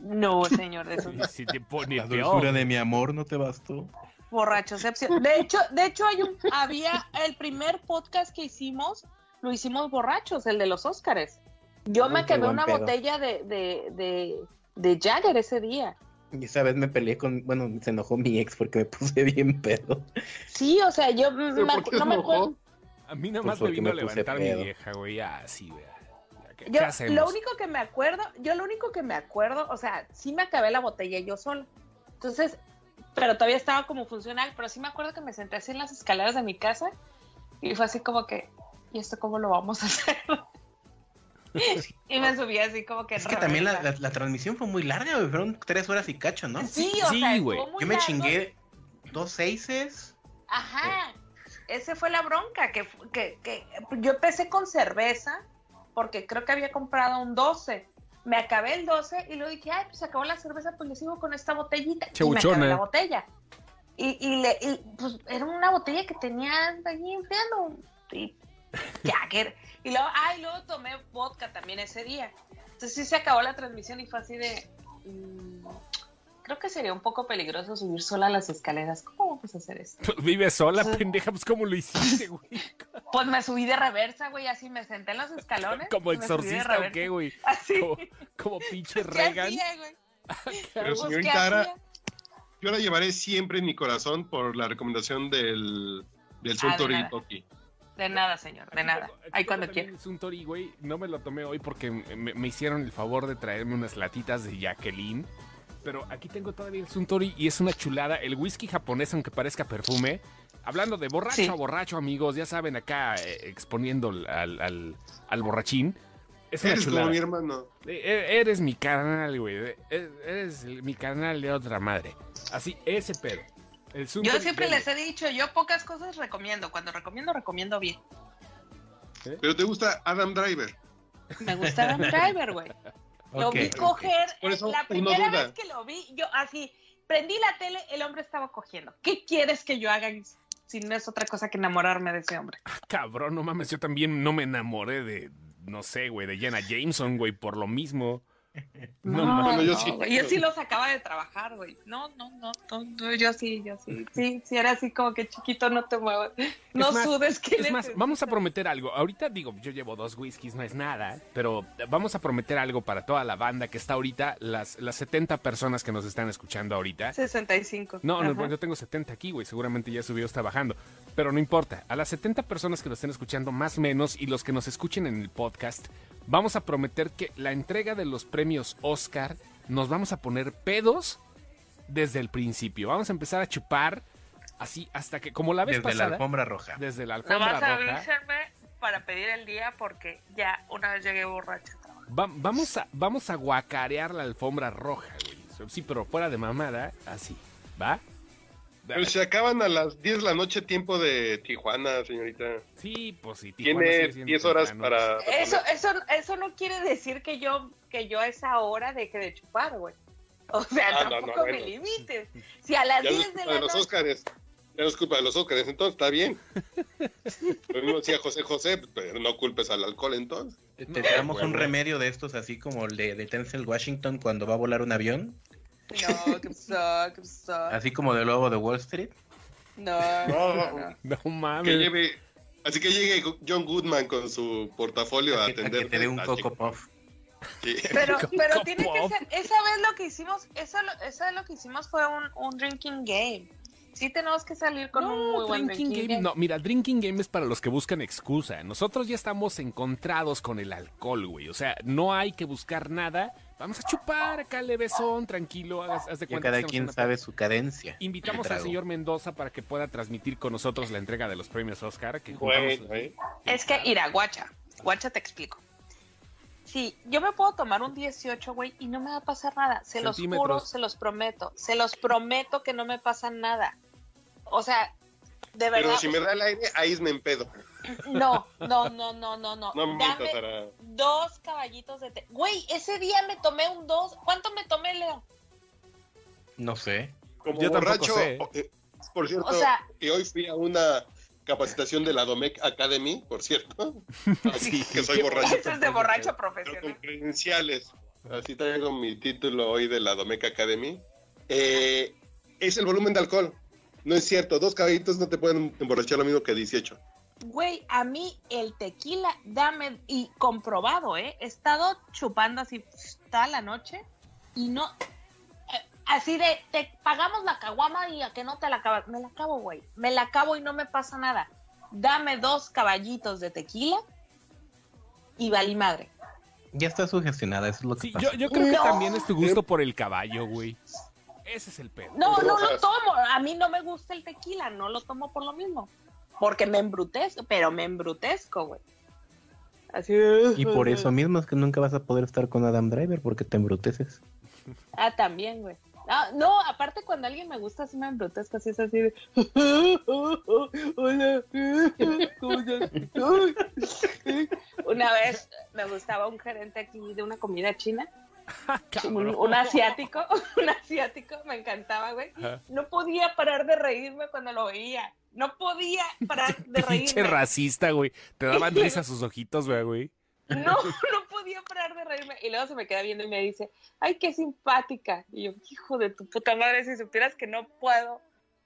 No, *laughs* señor, de eso se te pone La peor. dulzura de mi amor no te bastó. borrachocepción. De hecho, de hecho hay un, había el primer podcast que hicimos, lo hicimos borrachos, el de los Óscares. Yo Uy, me quemé una pedo. botella de, de, de, de Jagger ese día. Y esa vez me peleé con, bueno, se enojó mi ex porque me puse bien pedo. Sí, o sea, yo me ¿Pero por acu- qué no me acuerdo. A mí nada más me porque vino a levantar mi vieja, güey. Así, güey. ¿Qué, Yo lo único que me acuerdo, yo lo único que me acuerdo, o sea, sí me acabé la botella yo sola. Entonces, pero todavía estaba como funcional, pero sí me acuerdo que me senté así en las escaleras de mi casa y fue así como que, ¿y esto cómo lo vamos a hacer? *laughs* y me subí así como que... Es que también la, reversa. la- la transmisión fue muy larga, güey. Fueron tres horas y cacho, ¿no? Sí, o Sí, sea, güey. Yo me largo. chingué dos seises. Ajá, esa fue la bronca, que, que, que yo empecé con cerveza, porque creo que había comprado un 12. Me acabé el 12 y luego dije, ay, pues se acabó la cerveza, pues le sigo con esta botellita. Y me acabé la botella. Y, y, le, y, pues era una botella que tenía allí enfriando. Y Jagger. Y luego, ay, luego tomé vodka también ese día. Entonces sí se acabó la transmisión y fue así de... mm, creo que sería un poco peligroso subir sola las escaleras. ¿Cómo vamos a hacer esto? Vive sola, Sí. pendeja, pues ¿cómo lo hiciste, güey? *laughs* Pues me subí de reversa, güey, así me senté en los escalones. ¿Como exorcista o qué, güey? *laughs* Así. Como, como pinche *laughs* ¿Qué Reagan. hacía, güey? Pero Pues, ¿qué señorita Ara, yo la llevaré siempre en mi corazón por la recomendación del, del Ah, de. Toki. De nada, señor, de nada. Ahí cuando quiera. el Suntory, güey. No me lo tomé hoy porque me, me hicieron el favor de traerme unas latitas de Jacqueline. Pero aquí tengo todavía el Suntory y es una chulada. El whisky japonés, aunque parezca perfume. Hablando de borracho Sí. a borracho, amigos. Ya saben, acá eh, exponiendo al, al- al borrachín. Es una Eres como chulada. mi hermano. Eh, eh, Eres mi carnal, güey. Eh, Eres mi carnal de otra madre. Así, ese pedo. El Yo siempre les he dicho, yo pocas cosas recomiendo. Cuando recomiendo, recomiendo bien. Pero te gusta Adam Driver. Me gusta Adam *laughs* Driver, güey. Lo vi coger. Por eso la primera duda. vez que lo vi, yo así, prendí la tele, el hombre estaba cogiendo. ¿Qué quieres que yo haga si no es otra cosa que enamorarme de ese hombre? Cabrón, no mames, yo también no me enamoré de, no sé, güey, de Jenna Jameson, güey, por lo mismo. No, No, yo sí. yo sí los acaba de trabajar, güey. No, no, no, no, no, yo sí, yo sí. Sí, sí, era así como que chiquito, no te muevas. No Es más, sudes que Es más, vamos a prometer algo. Ahorita digo, yo llevo dos whiskies, no es nada, pero vamos a prometer algo para toda la banda que está ahorita, las, las 70 personas que nos están escuchando ahorita. 65. No, no, yo tengo 70 aquí, güey. Seguramente ya subió, está bajando. Pero no importa. A las 70 personas que nos estén escuchando, más o menos, y los que nos escuchen en el podcast, vamos a prometer que la entrega de los premios Oscar nos vamos a poner pedos desde el principio. Vamos a empezar a chupar así hasta que, como la vez Desde la pasada, alfombra roja. desde la alfombra roja. avísenme para pedir el día porque ya una vez llegué a va- vamos, a, vamos a guacarear la alfombra roja, güey. Sí, pero fuera de mamada, así. ¿Va? Pero se acaban a las 10 de la noche, tiempo de Tijuana, señorita. Sí, pues sí. Tijuana Tiene siendo 10 horas para. Eso, eso, eso no quiere decir que yo, que yo a esa hora deje de chupar, güey. O sea, Ah, no, no, tampoco me bueno. limites. Si a las Ya no es 10 de culpa la de los noche. Óscares. Ya no es culpa de los Óscares, entonces está bien. *laughs* Lo mismo decía José José, pero no culpes al alcohol entonces. Tendríamos un huevo. remedio de estos, así como el de, de Denzel Washington cuando va a volar un avión, No, ¿qué pasó? ¿Qué pasó? así como del lobo de Wall Street. No, No, no, no. no. No Que mames. lleve, así que llegue John Goodman con su portafolio a Que, a que atender. te dé un coco puff. Sí. *laughs* Pero, pero tiene que ser, esa vez lo que hicimos, esa, esa vez lo que hicimos fue un, un drinking game. Sí tenemos que salir con un muy buen drinking drinking game. game. No, mira, drinking game es para los que buscan excusa. Nosotros ya estamos encontrados con el alcohol, güey. O sea, no hay que buscar nada. Vamos a chupar acá levesón, tranquilo. Haz, haz de cuenta cada quien sabe su cadencia. Invitamos al señor Mendoza para que pueda transmitir con nosotros la entrega de los premios Oscar. Que. Es que, mira, guacha, guacha te explico. Sí, yo me puedo tomar un 18, güey, y no me va a pasar nada. Se los juro, se los prometo. Se los prometo que no me pasa nada. O sea, de Pero verdad. si me da el aire, ahí me empedo. No, no, no, no, no, no. No me Dame dos caballitos de té. Güey, ese día me tomé un dos. ¿Cuánto me tomé, Leo? No sé. Como Yo borracho, sé. eh, por cierto, O sea- que hoy fui a una capacitación de la Domec Academy, por cierto. *laughs* Sí. que soy borracho. Eso es de borracho Pero con profesional. credenciales. Así traigo mi título hoy de la Domec Academy. Eh, es el volumen de alcohol. No es cierto, dos caballitos no te pueden emborrachar lo mismo que 18. Güey, a mí el tequila, dame, y comprobado, ¿eh? He estado chupando así toda la noche y no. eh, así de, te pagamos la caguama y a que no te la acabas. Me la acabo, güey. Me la acabo y no me pasa nada. Dame dos caballitos de tequila y valí madre. Ya está sugestionada, eso es lo que Sí, pasa. yo, yo creo que también es tu gusto por el caballo, güey. Ese es el pedo. No, no lo tomo. A mí no me gusta el tequila, no lo tomo por lo mismo. Porque me embrutezco, pero me embrutezco, güey. Así. Y por eso mismo es que nunca vas a poder estar con Adam Driver porque te embruteces. Ah, también, güey. No, no, aparte cuando alguien me gusta, así me embrutezco, así es así de... Hola, ¿cómo estás? Una vez me gustaba un gerente aquí de una comida china, *laughs* un, Cabrón. un asiático, *laughs* un asiático, me encantaba, güey. No podía parar de reírme cuando lo veía. No podía parar de Pinche reírme. racista, güey. Te daban *laughs* risa sus ojitos, güey, güey. No, no podía parar de reírme. Y luego se me queda viendo y me dice, ay, qué simpática. Y yo, hijo de tu puta madre, si supieras que no puedo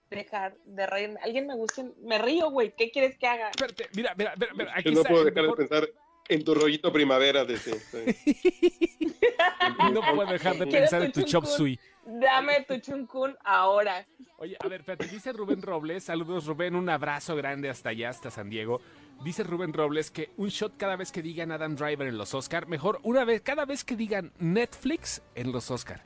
dejar de reírme. Alguien me gusta, me río, güey. ¿Qué quieres que haga? Espérate, mira, mira, mira, mira, aquí Yo no está puedo dejar de pensar en tu rollito primavera de ese. *laughs* No puedo dejar de pensar en tu chop suey. Dame tu chuncún ahora. Oye, a ver, espérate, dice Rubén Robles, saludos Rubén, un abrazo grande hasta allá, hasta San Diego. Dice Rubén Robles que un shot cada vez que digan Adam Driver en los Oscar, mejor una vez, cada vez que digan Netflix en los Oscar.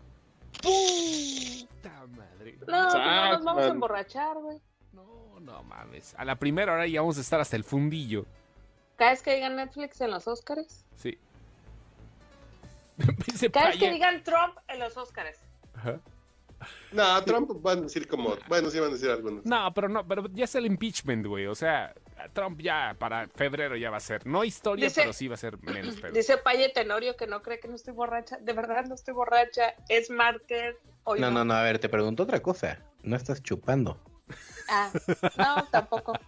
¡Puta madre! No, pues no Sas, nos vamos a emborrachar, güey. No, no mames. A la primera hora ya vamos a estar hasta el fundillo. Cada vez que digan Netflix en los Oscars. Sí. *laughs* Cada vez que digan Trump en los Oscars. Ajá. No, Trump van a decir como. Bueno, sí van a decir algunos. No, pero no, pero ya es el impeachment, güey. O sea, Trump ya para febrero ya va a ser. No historia, Dice- pero sí va a ser menos pedo. Dice Paye Tenorio que no cree que no estoy borracha. De verdad no estoy borracha. Es market. Hoy No, no, no, a ver, te pregunto otra cosa. No estás chupando. Ah, no, tampoco. *laughs*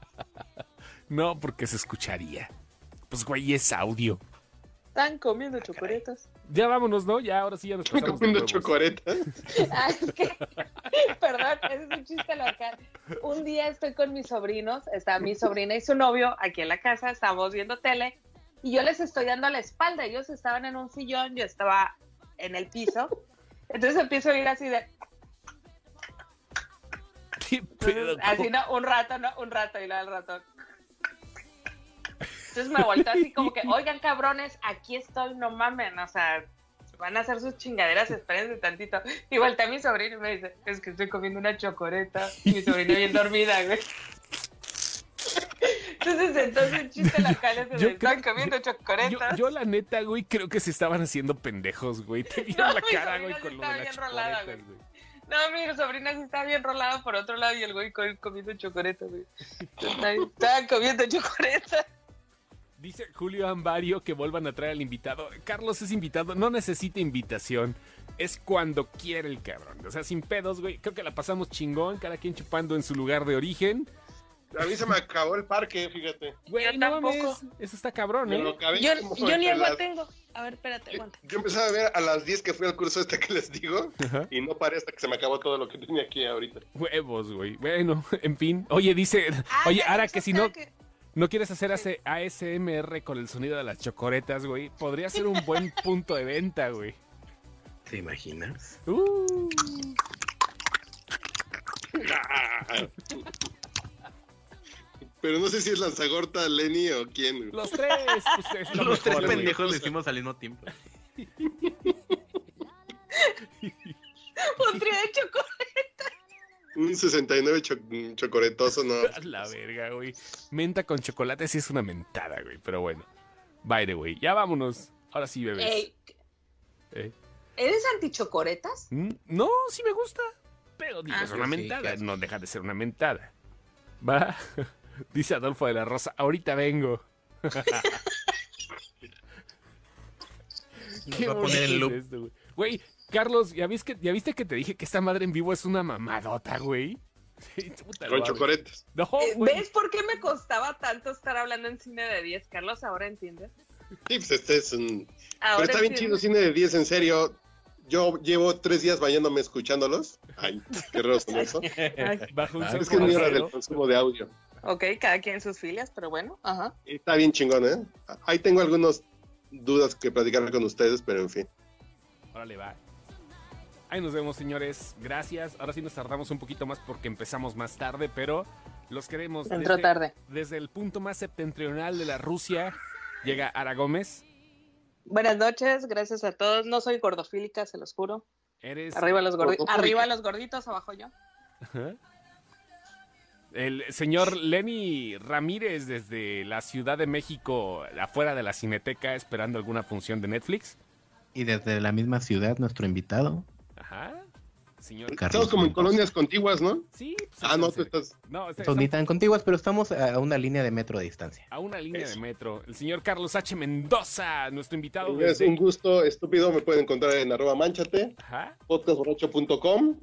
No, porque se escucharía. Pues, güey, es audio. Están comiendo chocoretas. Ya vámonos, ¿no? Ya, ahora sí ya nos pasamos Comiendo huevos. chocoreta. *laughs* Ah, es que, *laughs* perdón, ese es un chiste local. Un día estoy con mis sobrinos, está mi sobrina y su novio aquí en la casa, estamos viendo tele y yo les estoy dando la espalda. Ellos estaban en un sillón, yo estaba en el piso. Entonces empiezo a ir así de, *laughs* ¿Qué pedo? así no, un rato, no, un rato y luego al rato. Entonces me volteó así como que, *laughs* oigan cabrones, aquí estoy, no mamen, o sea, van a hacer sus chingaderas, espérense tantito. Y volteé a mi sobrino y me dice, es que estoy comiendo una chocoreta. Y mi sobrina bien dormida, güey. *laughs* Entonces, entonces un chiste local es de, Yo están creo- comiendo chocoretas. yo, la neta, güey, creo que se estaban haciendo pendejos, güey. Te vieron No, la cara, güey, con lo estaba de las chocoretas, güey. No, mi sobrina sí estaba bien rolada por otro lado y el güey co- comiendo chocoretas, güey. Estaban comiendo chocoretas. Dice Julio Ambario que vuelvan a traer al invitado. Carlos es invitado, no necesita invitación. Es cuando quiere el cabrón. O sea, sin pedos, güey. Creo que la pasamos chingón, cada quien chupando en su lugar de origen. A mí se me acabó el parque, fíjate. Güey, Yo no tampoco. mames. Eso está cabrón, ¿eh? Yo, yo ni agua las- tengo. A ver, espérate, aguanta. Yo empezaba a ver a las 10 que fui al curso este que les digo Ajá. y no paré hasta que se me acabó todo lo que tenía aquí ahorita. Huevos, güey. Bueno, *laughs* en fin. Oye, dice. Oye, Ah, ahora eso que si no, que- no quieres hacer ASMR con el sonido de las chocoretas, güey, podría ser un buen *laughs* punto de venta, güey. ¿Te imaginas? Uh. *laughs* Pero no sé si es Lanzagorta, Lenny o quién. Los tres, pues es lo Los tres güey. pendejos lo hicimos al mismo tiempo. *laughs* Un trío de chocolate. Un 69 cho- chocoretoso, no. A *laughs* La verga, güey. Menta con chocolate sí es una mentada, güey. Pero bueno. Baile, güey. Ya vámonos. Ahora sí, bebés. Ey. ¿Eres antichocoretas? Mm, No, sí me gusta. Pero digo, Ah, es una sí, mentada. No deja de ser una mentada. Va. *laughs* Dice Adolfo de la Rosa. Ahorita vengo. *laughs* Nos va a poner en bonito loop. es esto, güey. Carlos, ¿ya, vis que, ¿ya viste que te dije que esta madre en vivo es una mamadota, güey? *laughs* Sí, puta, Con chocoretes. No, Eh. ¿Ves por qué me costaba tanto estar hablando en cine de 10, Carlos? Ahora entiendes. Sí, pues este es un... Ahora Pero está bien chido cine de 10, en serio. Yo llevo tres días bañándome escuchándolos. Ay, qué raro sonó eso. *laughs* Ay, Bajo un Ah, Es que es mi hora del consumo de audio. ok, cada quien sus filias, pero bueno. Ajá. Está bien chingón, ¿eh? Ahí tengo algunas dudas que platicar con ustedes, pero en fin. Órale, va. Ahí nos vemos, señores. Gracias. Ahora sí nos tardamos un poquito más porque empezamos más tarde, pero los queremos. Entró desde- tarde. Desde el punto más septentrional de la Rusia llega Ara Gómez. Buenas noches, gracias a todos. No soy gordofílica, se los juro. Eres Arriba los, gordi-. Arriba los gorditos, abajo yo. Ajá. el señor Lenny Ramírez desde la Ciudad de México, afuera de la Cineteca, esperando alguna función de Netflix. Y desde la misma ciudad, nuestro invitado, Ajá. Señor. Carlos. Estamos como en colonias contiguas, ¿no? Sí. pues, Ah, no, está tú estás... No, está- Son ni está tan contiguas, pero estamos a una línea de metro de distancia. a una línea de metro. El señor Carlos H. Mendoza, nuestro invitado Es desde... un gusto estúpido, me pueden encontrar en arroba manchate, Ajá. podcastborracho.com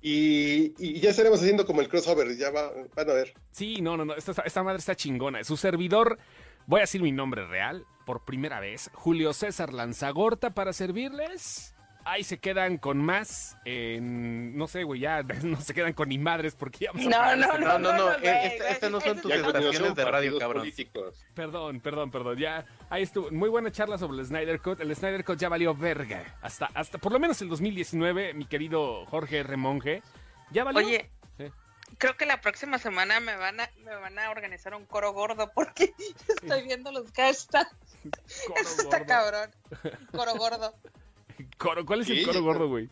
y, y ya estaremos haciendo como el crossover, ya va- van a ver. Sí, no, no, no. Esta, esta madre está chingona. Su servidor, voy a decir mi nombre real por primera vez. Julio César Lanzagorta para servirles. Ahí se quedan con más. en- no sé, güey, ya *laughs* no se quedan con ni madres porque ya vamos a No, parar no, este- no, No, no, no, no, estas no son tus estaciones de radio, cabrón. políticos. Perdón, perdón, perdón. Ya, ahí estuvo. Muy buena charla sobre el Snyder Cut. El Snyder Cut ya valió verga. Hasta, hasta por lo menos el 2019, mi querido Jorge R. Monge. Ya valió. Oye, Sí. creo que la próxima semana me van a, me van a organizar un coro gordo porque *laughs* estoy viendo los hashtags. Coro Eso está gordo. cabrón. Coro gordo. *laughs* Coro- ¿Cuál es el coro gordo, güey?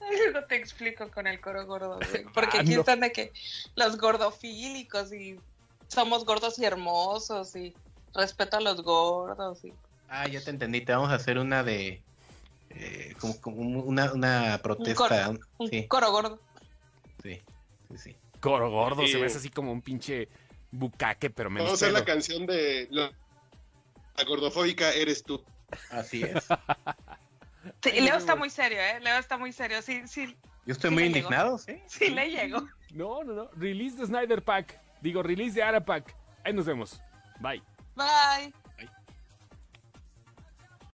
Luego te explico con el coro gordo, güey. Porque Ah, aquí no. están de que los gordofílicos y somos gordos y hermosos y respeto a los gordos y Ah, ya te entendí, te vamos a hacer una de... eh, como, como una, una protesta. coro. un Sí, coro gordo. sí, sí, sí. Coro gordo. Sí. Se ve así como un pinche bucaque, pero menos Vamos a hacer la canción de la, la gordofóbica eres tú. Así es. *laughs* Sí, Leo está muy serio, ¿eh? Leo está muy serio. Sí, sí, Yo estoy Sí muy llegó. indignado, ¿sí? *laughs* sí le llegó. No, no, no. Release de Snyder Pack. Digo, release de Ara Pack. Ahí nos vemos. Bye. Bye.